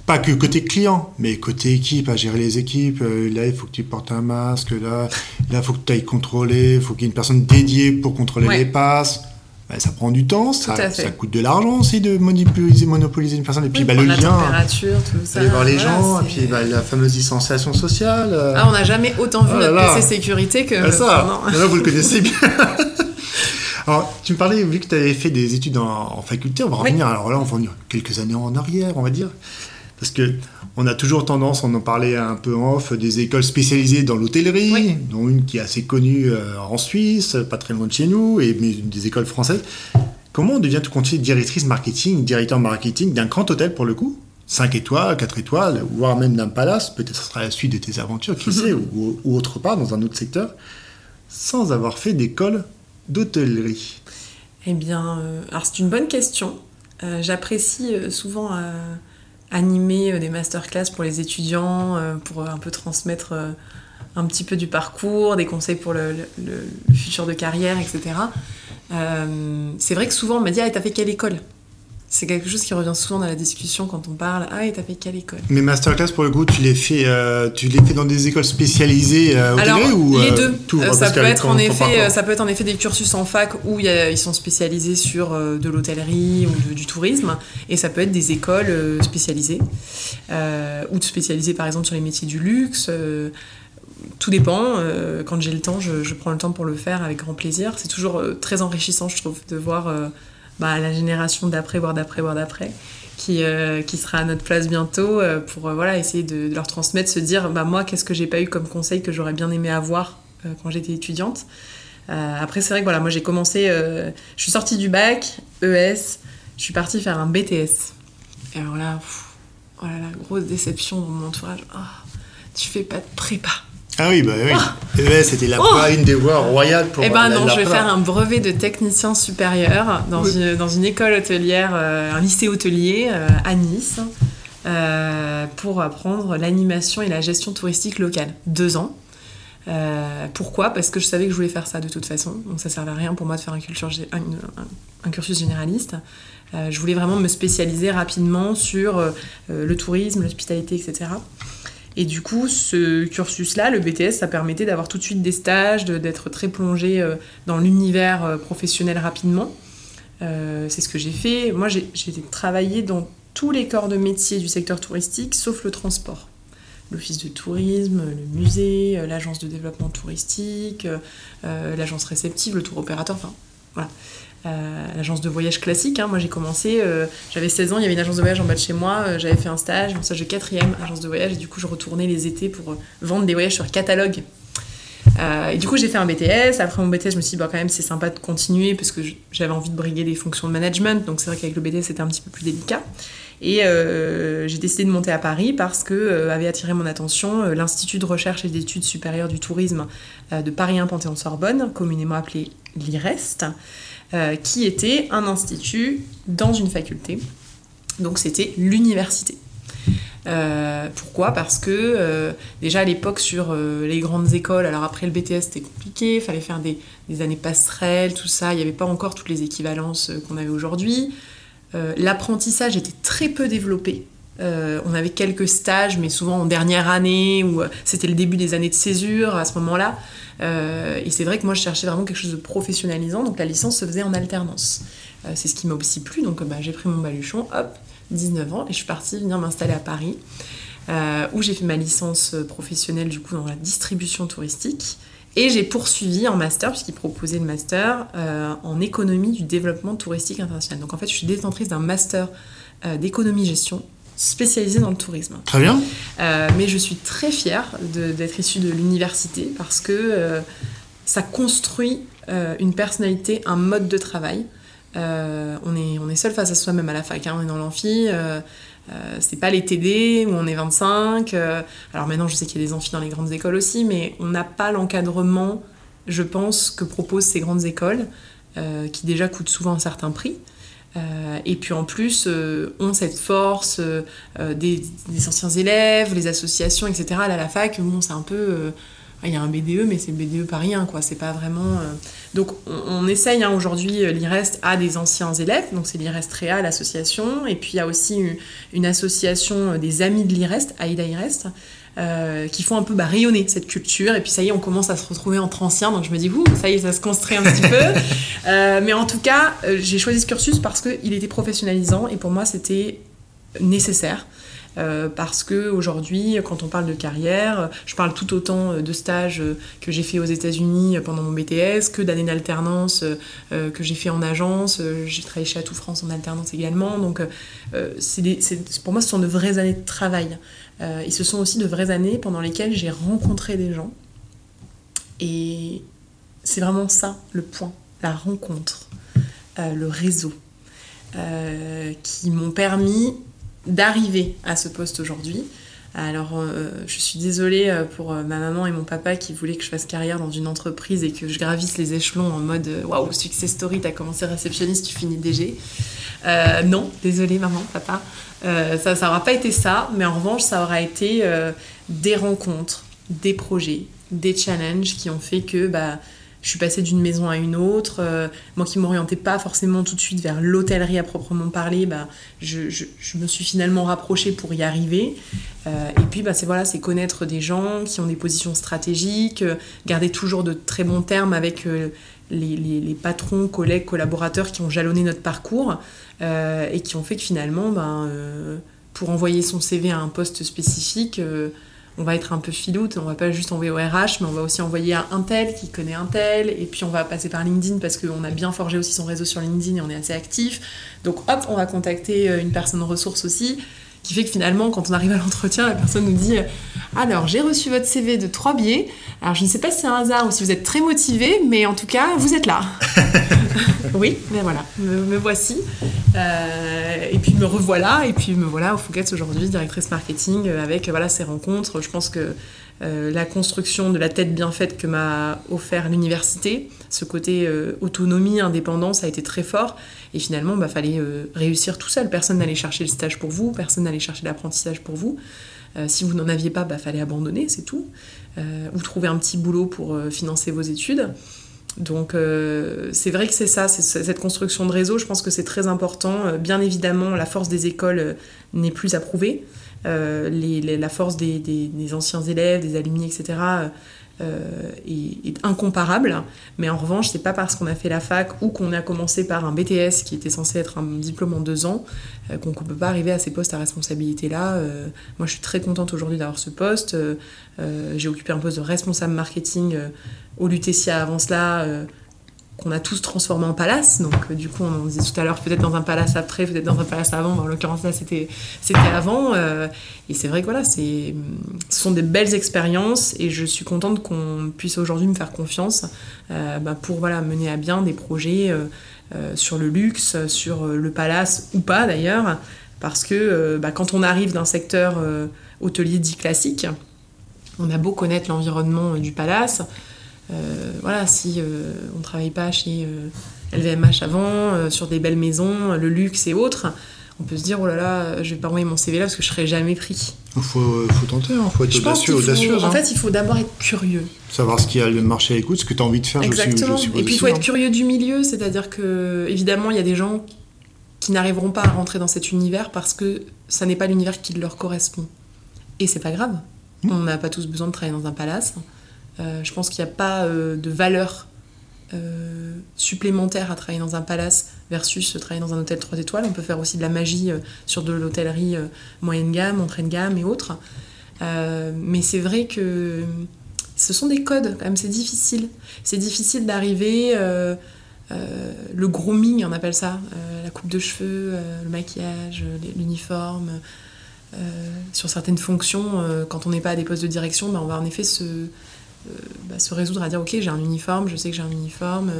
pas que côté client, mais côté équipe, à gérer les équipes. Euh, là, il faut que tu portes un masque. Là, il faut que tu ailles contrôler. Il faut qu'il y ait une personne dédiée pour contrôler les passes. Ben, ça prend du temps, ça, ça coûte de l'argent aussi de monopoliser, monopoliser une personne. Et puis bah, le la lien, température, tout ça. aller voir les gens, et puis bah, la fameuse distanciation sociale. Euh. Ah, on n'a jamais autant vu oh notre PC sécurité que. Ah, ça, là, vous le connaissez *laughs* bien. Alors, tu me parlais, vu que tu avais fait des études en, faculté, on va revenir, alors là, on va revenir quelques années en arrière, on va dire. Parce que on a toujours tendance, on en parlait un peu en off, des écoles spécialisées dans l'hôtellerie, dont une qui est assez connue euh, en Suisse, pas très loin de chez nous, et des écoles françaises. Comment on devient tout compte directrice marketing, directeur marketing d'un grand hôtel pour le coup? 5 étoiles, 4 étoiles, voire même d'un palace, peut-être ce sera la suite de tes aventures, qui sait, *laughs* ou, autre part, dans un autre secteur, sans avoir fait d'école d'hôtellerie Eh bien, euh, alors c'est une bonne question. Euh, j'apprécie souvent animer euh, des masterclass pour les étudiants, euh, pour un peu transmettre euh, un petit peu du parcours, des conseils pour le, futur de carrière, etc. c'est vrai que souvent on m'a dit Ah, t'as fait quelle école? C'est quelque chose qui revient souvent dans la discussion quand on parle. Ah, et t'as fait quelle école? Mais masterclass, pour le coup, tu les fais, tu les fais dans des écoles spécialisées euh, Alors, ou les deux. ça peut être en effet, ça peut être en effet des cursus en fac où ils sont spécialisés sur de l'hôtellerie ou du tourisme, et ça peut être des écoles spécialisées ou spécialisées par exemple sur les métiers du luxe tout dépend. quand j'ai le temps, je, je, prends le temps pour le faire avec grand plaisir. C'est toujours très enrichissant, je trouve, de voir bah, la génération d'après, voire d'après, voire d'après, qui, euh, qui sera à notre place bientôt euh, pour euh, voilà, essayer de, leur transmettre, se dire bah, moi, qu'est-ce que j'ai pas eu comme conseil que j'aurais bien aimé avoir quand j'étais étudiante. après, c'est vrai que voilà, moi j'ai commencé, je suis sortie du bac, ES, je suis partie faire un BTS. Et alors là, oh là là, grosse déception dans mon entourage. Oh, tu fais pas de prépa. Ah oui, bah oui. Oh. ES, c'était la oh. une des voies royales pour. Eh ben non, je vais faire un brevet de technicien supérieur dans, une, dans une école hôtelière, un lycée hôtelier à Nice. Euh, pour apprendre l'animation et la gestion touristique locale. Deux ans. Euh, pourquoi? Parce que je savais que je voulais faire ça de toute façon, donc ça servait à rien pour moi de faire un, cursus généraliste. Euh, je voulais vraiment me spécialiser rapidement sur le tourisme, l'hospitalité, etc. Et du coup, ce cursus-là, le BTS, ça permettait d'avoir tout de suite des stages, d'être très plongé dans l'univers professionnel rapidement. c'est ce que j'ai fait. Moi, j'ai travaillé dans tous les corps de métier du secteur touristique, sauf le transport. L'office de tourisme, le musée, euh, l'agence de développement touristique, euh, euh, l'agence réceptive, le tour opérateur, enfin voilà. L'agence de voyage classique. Hein. Moi, j'ai commencé, j'avais 16 ans, il y avait une agence de voyage en bas de chez moi, j'avais fait un stage, un stage de quatrième agence de voyage, et du coup, je retournais les étés pour vendre des voyages sur catalogue. et du coup, j'ai fait un BTS. Après mon BTS, je me suis dit, bah, quand même, c'est sympa de continuer parce que j'avais envie de briguer des fonctions de management. Donc, c'est vrai qu'avec le BTS, c'était un petit peu plus délicat. Et euh, j'ai décidé de monter à Paris parce que euh, avait attiré mon attention euh, l'Institut de recherche et d'études supérieures du tourisme de Paris 1 Panthéon-Sorbonne, communément appelé l'IREST, qui était un institut dans une faculté. Donc c'était l'université. pourquoi? Parce que déjà à l'époque sur les grandes écoles, alors après le BTS c'était compliqué, il fallait faire des, des, années passerelles, tout ça, il n'y avait pas encore toutes les équivalences qu'on avait aujourd'hui. Euh, l'apprentissage était très peu développé. Euh, on avait quelques stages, mais souvent en dernière année, ou euh, c'était le début des années de césure à ce moment-là. et c'est vrai que moi, je cherchais vraiment quelque chose de professionnalisant, donc la licence se faisait en alternance. c'est ce qui m'a aussi plu, donc bah, j'ai pris mon baluchon, hop, 19 ans, et je suis partie venir m'installer à Paris, où j'ai fait ma licence professionnelle du coup dans la distribution touristique. Et j'ai poursuivi en master, puisqu'il proposait le master euh, en économie du développement touristique international. Donc en fait, je suis détentrice d'un master euh, d'économie-gestion spécialisé dans le tourisme. Très bien. Euh, mais je suis très fière d'être issue de l'université parce que ça construit une personnalité, un mode de travail. on, est, on est seul face à soi-même à la fac, hein. on est dans l'amphi. Euh, c'est pas les TD où on est 25. Euh, alors maintenant, je sais qu'il y a des amphis dans les grandes écoles aussi, mais on n'a pas l'encadrement, je pense, que proposent ces grandes écoles, euh, qui déjà coûtent souvent un certain prix. Et puis en plus, ont cette force des, anciens élèves, les associations, etc. Là, à la fac, bon, c'est un peu il y a un BDE, mais c'est BDE pas quoi. C'est pas vraiment. Euh, donc, on, essaye hein, aujourd'hui, euh, l'IREST a des anciens élèves, donc c'est l'IREST Réa, l'association, et puis il y a aussi une, association euh, des amis de l'IREST, Aïda IREST, qui font un peu bah, rayonner cette culture. Et puis ça y est, on commence à se retrouver entre anciens, donc je me dis, ouh, ça y est, ça se construit un petit peu. *laughs* mais en tout cas, j'ai choisi ce cursus parce qu'il était professionnalisant et pour moi, c'était nécessaire. Euh, parce que aujourd'hui, quand on parle de carrière, je parle tout autant de stages que j'ai fait aux États-Unis pendant mon BTS, que d'années d'alternance euh, que j'ai fait en agence. J'ai travaillé chez Atout France en alternance également. Donc, euh, pour moi, ce sont de vraies années de travail. Et ce sont aussi de vraies années pendant lesquelles j'ai rencontré des gens. Et c'est vraiment ça le point, la rencontre, le réseau, qui m'ont permis d'arriver à ce poste aujourd'hui. Alors, euh, je suis désolée euh, pour euh, ma maman et mon papa qui voulaient que je fasse carrière dans une entreprise et que je gravisse les échelons en mode waouh, success story, t'as commencé réceptionniste, tu finis DG. non, désolée maman, papa. ça, n'aura pas été ça, mais en revanche, ça aura été des rencontres, des projets, des challenges qui ont fait que bah, je suis passée d'une maison à une autre. Euh, moi qui m'orientais pas forcément tout de suite vers l'hôtellerie à proprement parler, bah, je, me suis finalement rapprochée pour y arriver. Euh, et puis bah, c'est voilà, connaître des gens qui ont des positions stratégiques, euh, garder toujours de très bons termes avec les, les, patrons, collègues, collaborateurs qui ont jalonné notre parcours et qui ont fait que finalement, ben, pour envoyer son CV à un poste spécifique, on va être un peu filoute, on va pas juste envoyer au RH, mais on va aussi envoyer à un tel qui connaît un tel, et puis on va passer par LinkedIn parce qu'on a bien forgé aussi son réseau sur LinkedIn et on est assez actif. Donc hop, on va contacter euh, une personne ressource aussi qui fait que finalement, quand on arrive à l'entretien, la personne nous dit Alors, j'ai reçu votre CV de trois biais. Alors, je ne sais pas si c'est un hasard ou si vous êtes très motivé, mais en tout cas, vous êtes là. *laughs* oui, mais voilà, me, voici. Euh, et puis me revoilà, et puis me voilà au Fouquet's aujourd'hui, directrice marketing, avec voilà, ces rencontres. Je pense que euh, la construction de la tête bien faite que m'a offert l'université, ce côté euh, autonomie, indépendance a été très fort. Et finalement, il bah, fallait euh, réussir tout seul. Personne n'allait chercher le stage pour vous, personne n'allait chercher l'apprentissage pour vous. si vous n'en aviez pas, il bah, fallait abandonner, c'est tout. ou trouver un petit boulot pour financer vos études. Donc c'est vrai que c'est ça, cette construction de réseau, je pense que c'est très important. bien évidemment, la force des écoles n'est plus à Euh, la force des, anciens élèves, des alumni, etc. Euh, est, incomparable. Mais en revanche, c'est pas parce qu'on a fait la fac ou qu'on a commencé par un BTS qui était censé être un diplôme en deux ans euh, qu'on ne peut pas arriver à ces postes à responsabilité là. moi, je suis très contente aujourd'hui d'avoir ce poste. J'ai occupé un poste de responsable marketing au Lutetia avant cela qu'on a tous transformé en palace. Donc, euh, du coup, on disait tout à l'heure, peut-être dans un palace après, peut-être dans un palace avant. en l'occurrence, là, c'était, avant. Euh, et c'est vrai que voilà, ce sont des belles expériences et je suis contente qu'on puisse aujourd'hui me faire confiance euh, bah, pour voilà, mener à bien des projets sur le luxe, sur le palace ou pas d'ailleurs. Parce que bah, quand on arrive d'un secteur hôtelier dit classique, on a beau connaître l'environnement du palace, voilà, si euh, on ne travaille pas chez LVMH euh, avant, sur des belles maisons, le luxe et autres, on peut se dire oh là là, je vais pas envoyer mon CV là parce que je serai jamais pris. Il faut, faut, tenter, il hein, faut être audacieux. En hein. fait, il faut d'abord être curieux. Savoir ce qu'il y a le marché à l'écoute, ce que tu as envie de faire. Exactement. et puis il faut être curieux du milieu, c'est-à-dire que évidemment il y a des gens qui n'arriveront pas à rentrer dans cet univers parce que ça n'est pas l'univers qui leur correspond. Et c'est pas grave. Hmm. On n'a pas tous besoin de travailler dans un palace. Euh, je pense qu'il n'y a pas euh, de valeur euh, supplémentaire à travailler dans un palace versus travailler dans un hôtel 3 étoiles. On peut faire aussi de la magie sur de l'hôtellerie moyenne gamme, entrée de gamme et autres. mais c'est vrai que ce sont des codes, quand même, c'est difficile. C'est difficile d'arriver. le grooming, on appelle ça, la coupe de cheveux, le maquillage, l'uniforme. sur certaines fonctions, quand on n'est pas à des postes de direction, ben on va en effet se, bah, se résoudre à dire ok j'ai un uniforme, je sais que j'ai un uniforme.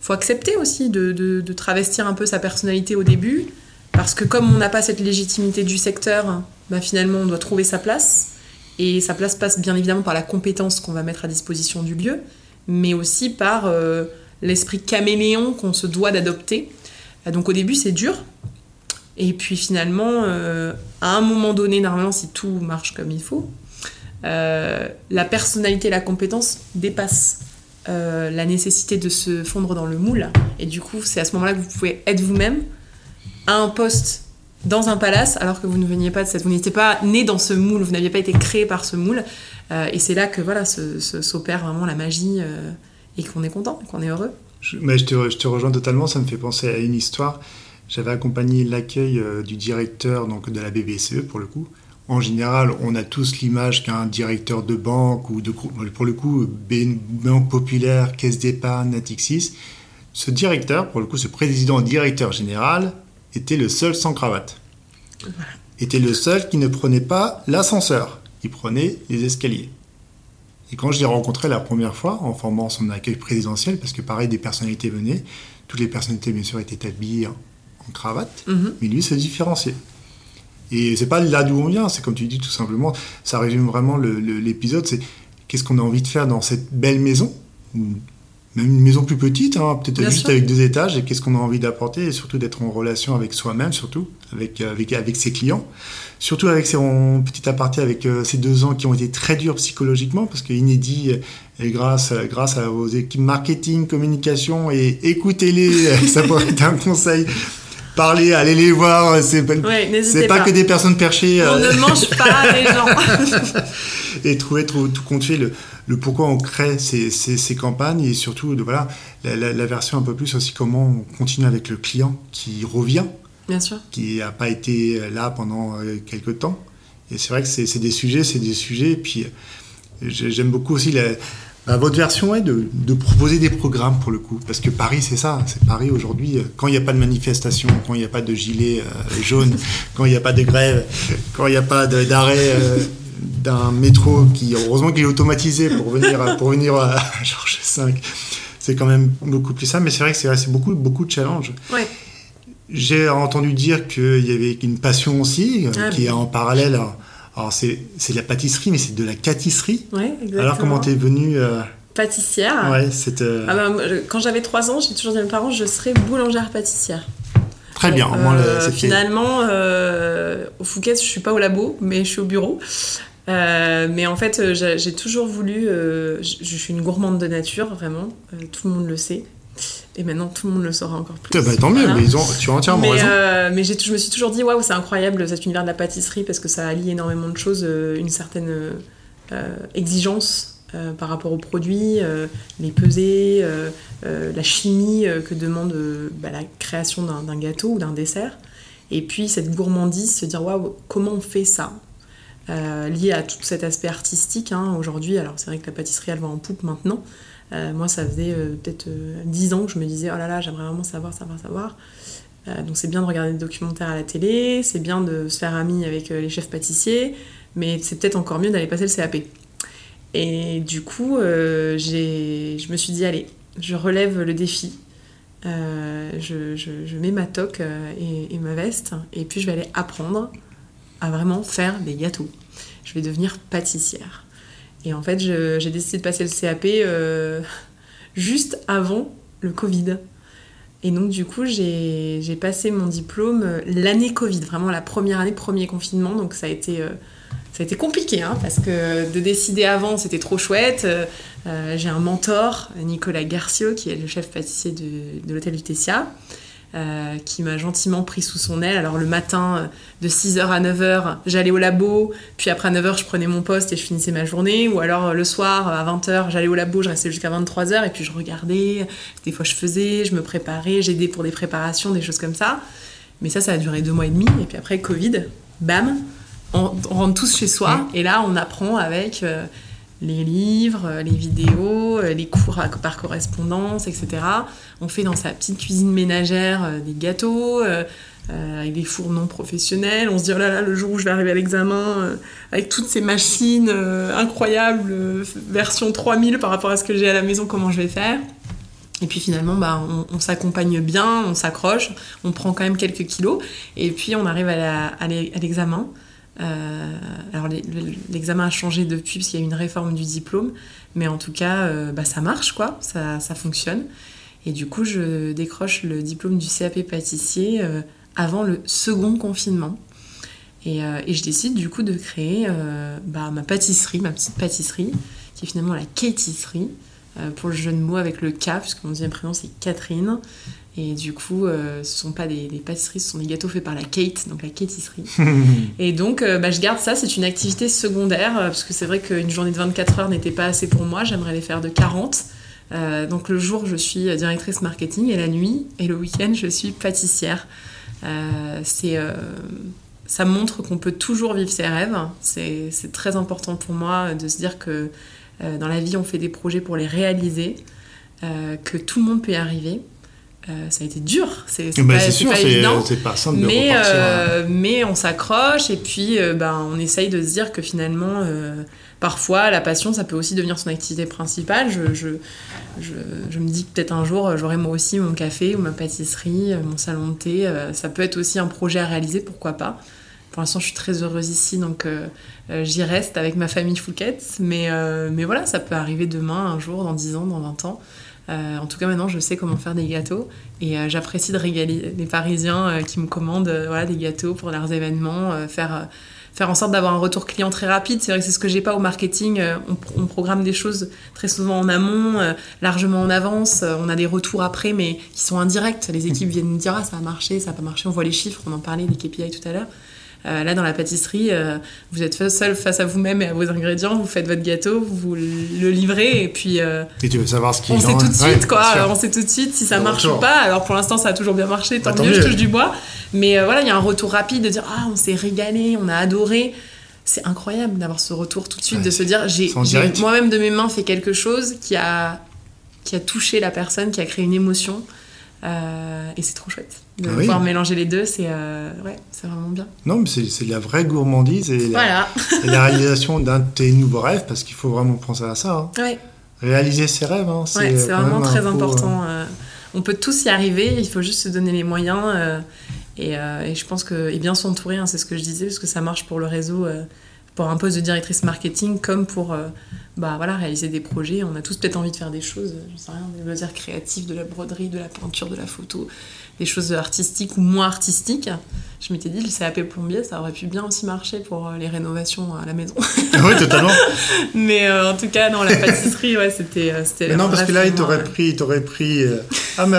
faut accepter aussi de, travestir un peu sa personnalité au début, parce que comme on n'a pas cette légitimité du secteur, bah, finalement on doit trouver sa place. Et sa place passe bien évidemment par la compétence qu'on va mettre à disposition du lieu, mais aussi par euh, l'esprit caméléon qu'on se doit d'adopter. Euh, donc au début c'est dur, et puis finalement, à un moment donné, normalement si tout marche comme il faut, euh, la personnalité et la compétence dépassent euh, la nécessité de se fondre dans le moule. Et du coup, c'est à ce moment-là que vous pouvez être vous-même à un poste dans un palace alors que vous ne veniez pas de cette... Vous n'étiez pas né dans ce moule, vous n'aviez pas été créé par ce moule. Euh, et c'est là que voilà, s'opère vraiment la magie et qu'on est content, qu'on est heureux. Je, mais te, je te, rejoins totalement, ça me fait penser à une histoire. J'avais accompagné l'accueil du directeur donc, de la BBCE pour le coup en général, on a tous l'image qu'un directeur de banque ou de pour le coup Banque Populaire, Caisse d'épargne, Natixis, ce directeur, pour le coup, ce président directeur général, était le seul sans cravate. Était le seul qui ne prenait pas l'ascenseur, il prenait les escaliers. Et quand je l'ai rencontré la première fois, en formant son accueil présidentiel, parce que pareil, des personnalités venaient, toutes les personnalités, bien sûr, étaient habillées en, cravate, mhm. mais lui se différenciait. Et c'est pas là d'où on vient, c'est comme tu dis tout simplement, ça résume vraiment l'épisode, c'est qu'est-ce qu'on a envie de faire dans cette belle maison, même une maison plus petite, hein, peut-être juste avec deux étages, et qu'est-ce qu'on a envie d'apporter, et surtout d'être en relation avec soi-même, surtout, avec, avec, avec ses clients. Surtout avec ces, en petit aparté, avec euh, ces deux ans qui ont été très durs psychologiquement, parce que inédit, et grâce, grâce à vos équipes marketing, communication, et écoutez-les, *laughs* ça pourrait être un conseil parler, aller les voir. C'est pas, pas, que des personnes perchées. On euh. ne mange pas les gens. *laughs* et trouver tout, tout compte fait le, le, pourquoi on crée ces, ces, ces campagnes et surtout de, voilà, la, version un peu plus aussi comment on continue avec le client qui revient. Bien sûr. Qui n'a pas été là pendant euh, quelques temps. Et c'est vrai que c'est des sujets, c'est des sujets. Et puis j'aime beaucoup aussi la, Bah, votre version est de, de, proposer des programmes pour le coup. Parce que Paris, c'est ça. C'est Paris aujourd'hui. Quand il n'y a pas de manifestation, quand il n'y a pas de gilet euh, jaune, *laughs* quand il n'y a pas de grève, quand il n'y a pas d'arrêt euh, d'un métro qui, heureusement qu'il est automatisé pour venir, pour venir à Georges V, c'est quand même beaucoup plus ça. Mais c'est vrai que c'est beaucoup, beaucoup de challenges. Ouais. J'ai entendu dire qu'il y avait une passion aussi, euh, Ah, qui est en parallèle. Alors, c'est c'est de la pâtisserie, mais c'est de la. Ouais, exactement. Alors, comment t'es venu euh, Pâtissière. Ouais, c'est euh, Ah je- quand j'avais 3 ans, j'ai toujours dit à mes parents, je serais boulangère pâtissière. très bien. Moi, le- euh, finalement, au Fouquet, je suis pas au labo, mais je suis au bureau. Euh, mais en fait, j'ai j'ai toujours voulu. euh, je, je suis une gourmande de nature, vraiment. Euh, tout le monde le sait. Et maintenant, tout le monde le saura encore plus. Ah bah, tant mieux, Voilà. mais ils ont, tu as entièrement Mais, raison. euh, mais j'ai- je me suis toujours dit, waouh, c'est incroyable cet univers de la pâtisserie parce que ça allie énormément de choses, euh, une certaine euh, exigence euh, par rapport aux produits, les pesées, la chimie que demande bah, la création d'un gâteau ou d'un dessert. Et puis cette gourmandise, se dire, waouh, comment on fait ça lié à tout cet aspect artistique hein, aujourd'hui. Alors c'est vrai que la pâtisserie elle va en poupe maintenant. Euh, moi ça faisait euh, peut-être euh, 10 ans que je me disais oh là là j'aimerais vraiment savoir, savoir, savoir. Euh, donc c'est bien de regarder des documentaires à la télé, c'est bien de se faire ami avec les chefs pâtissiers, mais c'est peut-être encore mieux d'aller passer le CAP. Et du coup je me suis dit allez, je relève le défi. Je, mets ma toque et ma veste et puis je vais aller apprendre à vraiment faire des gâteaux. Je vais devenir pâtissière. Et en fait, j'ai décidé de passer le CAP euh, *laughs* juste avant le Covid. Et donc, du coup, j'ai passé mon diplôme euh, l'année Covid, vraiment la première année, premier confinement. Donc, ça a été, euh, ça a été compliqué, hein, parce que de décider avant, c'était trop chouette. J'ai un mentor, Nicolas Garcio, qui est le chef pâtissier de, de l'hôtel Lutetia, euh, qui m'a gentiment pris sous son aile. Alors, le matin, euh, de 6h à 9h, j'allais au labo, puis après à 9h, je prenais mon poste et je finissais ma journée, ou alors le soir, à 20h, j'allais au labo, je restais jusqu'à 23h, et puis je regardais, des fois je faisais, je me préparais, j'aidais pour des préparations, des choses comme ça. Mais ça, ça a duré deux mois et demi, et puis après, Covid, bam, on, on rentre tous chez soi, et là, on apprend avec euh, les livres, euh, les vidéos, euh, les cours par correspondance, etc. On fait dans sa petite cuisine ménagère euh, des gâteaux, avec des fours non professionnels. On se dit, oh là là, le jour où je vais arriver à l'examen, avec toutes ces machines incroyables, version 3000 par rapport à ce que j'ai à la maison, comment je vais faire? Et puis finalement, bah, on, s'accompagne bien, on s'accroche, on prend quand même quelques kilos, et puis on arrive à l'examen. Euh, alors l'examen a changé depuis parce qu'il y a eu une réforme du diplôme, mais en tout cas, euh, bah, ça marche quoi, ça, fonctionne. Et du coup, je décroche le diplôme du CAP pâtissier euh, avant le second confinement. Et, je décide du coup de créer bah, ma pâtisserie, ma petite pâtisserie, qui est finalement la kétisserie, euh, pour le jeu de mots avec le K, puisque mon deuxième prénom c'est Catherine. Et du coup, euh, ce sont pas des, des pâtisseries, ce sont des gâteaux faits par la Kate, donc la kétisserie. *laughs* Et donc, euh, bah, je garde ça, c'est une activité secondaire, euh, parce que c'est vrai qu'une journée de 24 heures n'était pas assez pour moi, j'aimerais les faire de 40. Euh, donc le jour, je suis directrice marketing, et la nuit, et le week-end, je suis pâtissière. Euh, c'est, euh, ça montre qu'on peut toujours vivre ses rêves. C'est, très important pour moi de se dire que euh, dans la vie, on fait des projets pour les réaliser, euh, que tout le monde peut y arriver. Euh, ça a été dur, c'est, Bah, pas, sûr, pas évident. c'est pas simple de Mais, repartir. hein. euh, mais on s'accroche et puis euh, ben, on essaye de se dire que finalement, euh, parfois, la passion, ça peut aussi devenir son activité principale. Je, je, je, je me dis que peut-être un jour, euh, j'aurai moi aussi mon café ou ma pâtisserie, euh, mon salon de thé. euh, ça peut être aussi un projet à réaliser, pourquoi pas. Pour l'instant, je suis très heureuse ici, donc euh, euh, j'y reste avec ma famille Fouquet. Mais, euh, mais voilà, ça peut arriver demain, un jour, dans 10 ans, dans 20 ans. En tout cas, maintenant, je sais comment faire des gâteaux et j'apprécie de régaler les Parisiens qui me commandent voilà, des gâteaux pour leurs événements, faire, faire en sorte d'avoir un retour client très rapide. C'est vrai que c'est ce que j'ai pas au marketing. on, pro- on programme des choses très souvent en amont, largement en avance. on a des retours après, mais qui sont indirects. Les équipes viennent nous dire ah, ça a marché, ça a pas marché. On voit les chiffres, on en parlait, les KPI tout à l'heure. Euh, là, dans la pâtisserie, euh, vous êtes seul face à vous-même et à vos ingrédients, vous faites votre gâteau, vous le livrez et puis euh, Et tu veux savoir ce qui on sait tout de suite, Ouais, quoi. On sait tout de suite si ça marche retour. ou pas. Alors pour l'instant, ça a toujours bien marché, tant, Bah, tant mieux, je touche du bois. Mais voilà, il y a un retour rapide de dire Ah, on s'est régalé, on a adoré. c'est incroyable d'avoir ce retour tout de suite, Ouais, de se dire j'ai moi-même de mes mains fait quelque chose qui a, qui a touché la personne, qui a créé une émotion. Euh, et c'est trop chouette de Ah oui. pouvoir mélanger les deux, c'est euh, ouais, vraiment bien. Non, mais c'est la vraie gourmandise et la, Voilà. *laughs* et la réalisation d'un de tes nouveaux rêves, parce qu'il faut vraiment penser à ça. hein. Ouais. Réaliser ses rêves, hein, c'est vraiment très faux, important. euh, on peut tous y arriver, il faut juste se donner les moyens. euh, et, euh, et je pense que. Et bien s'entourer, hein, c'est ce que je disais, parce que ça marche pour le réseau, euh, pour un poste de directrice marketing, comme pour euh, bah, voilà, réaliser des projets. On a tous peut-être envie de faire des choses, je sais rien, des loisirs créatifs, de la broderie, de la peinture, de la photo, des choses artistiques ou moins artistiques. Je m'étais dit, le CAP plombier, ça aurait pu bien aussi marcher pour euh, les rénovations à la maison. oui, totalement. *laughs* Mais euh, en tout cas, non, la pâtisserie, ouais, c'était. euh, c'était Mais non, parce que là, il t'aurait pris, il t'aurait pris. euh, ah, mais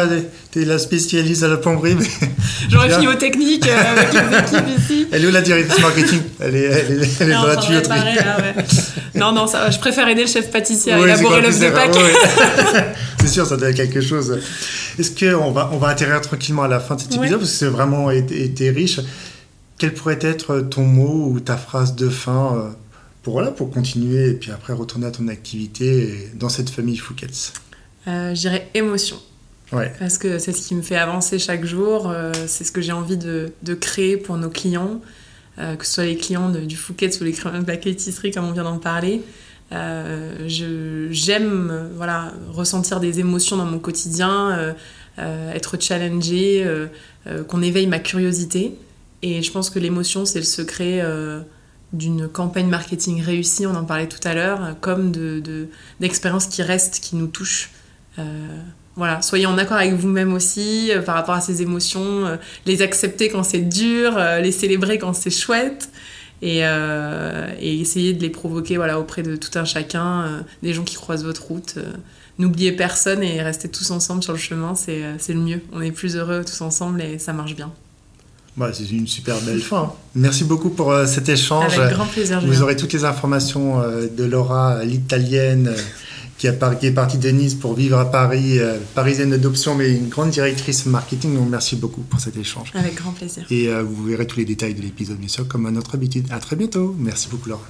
t'es la spécialiste à la plomberie. mais *laughs* J'aurais fini aux techniques euh, avec les équipes ici. Elle est où la directrice marketing? Elle est, elle est, elle est Non, dans la tuyauterie. pareil, là, ouais. Non, non, ça, je préfère aider le chef pâtissier à Oui, élaborer l'œuf de c'est Pâques. *laughs* *laughs* C'est sûr, ça doit être quelque chose. Est-ce qu'on va, on va atterrir tranquillement à la fin de cet épisode parce que c'est vraiment été, été riche. Quel pourrait être ton mot ou ta phrase de fin euh, pour, voilà, pour continuer et puis après retourner à ton activité dans cette famille Fouquet's? Euh, je dirais émotion. Ouais. Parce que c'est ce qui me fait avancer chaque jour. euh, c'est ce que j'ai envie de, de créer pour nos clients, euh, que ce soit les clients de- du Fouquet's ou les clients de la pâtisserie, comme on vient d'en parler. Euh, J'aime voilà, ressentir des émotions dans mon quotidien, euh, euh, être challengée, euh, qu'on éveille ma curiosité. Et je pense que l'émotion, c'est le secret d'une campagne marketing réussie, on en parlait tout à l'heure, comme de- de- d'expériences qui restent, qui nous touchent. Voilà, soyez en accord avec vous-même aussi par rapport à ces émotions, les accepter quand c'est dur, les célébrer quand c'est chouette, et, euh, et essayer de les provoquer voilà, auprès de tout un chacun, euh, des gens qui croisent votre route. euh. N'oubliez personne et restez tous ensemble sur le chemin, c'est le mieux. On est plus heureux tous ensemble et ça marche bien. Bah, c'est une super belle fin. Merci beaucoup pour euh, cet échange. Avec grand plaisir, Vous aurez toutes les informations euh, de Laura, l'italienne, qui, a par- qui est partie de Nice pour vivre à Paris, euh, parisienne d'adoption, mais une grande directrice marketing. Donc merci beaucoup pour cet échange. Avec grand plaisir. Et euh, vous verrez tous les détails de l'épisode, bien sûr, comme à notre habitude. À très bientôt. Merci beaucoup, Laura.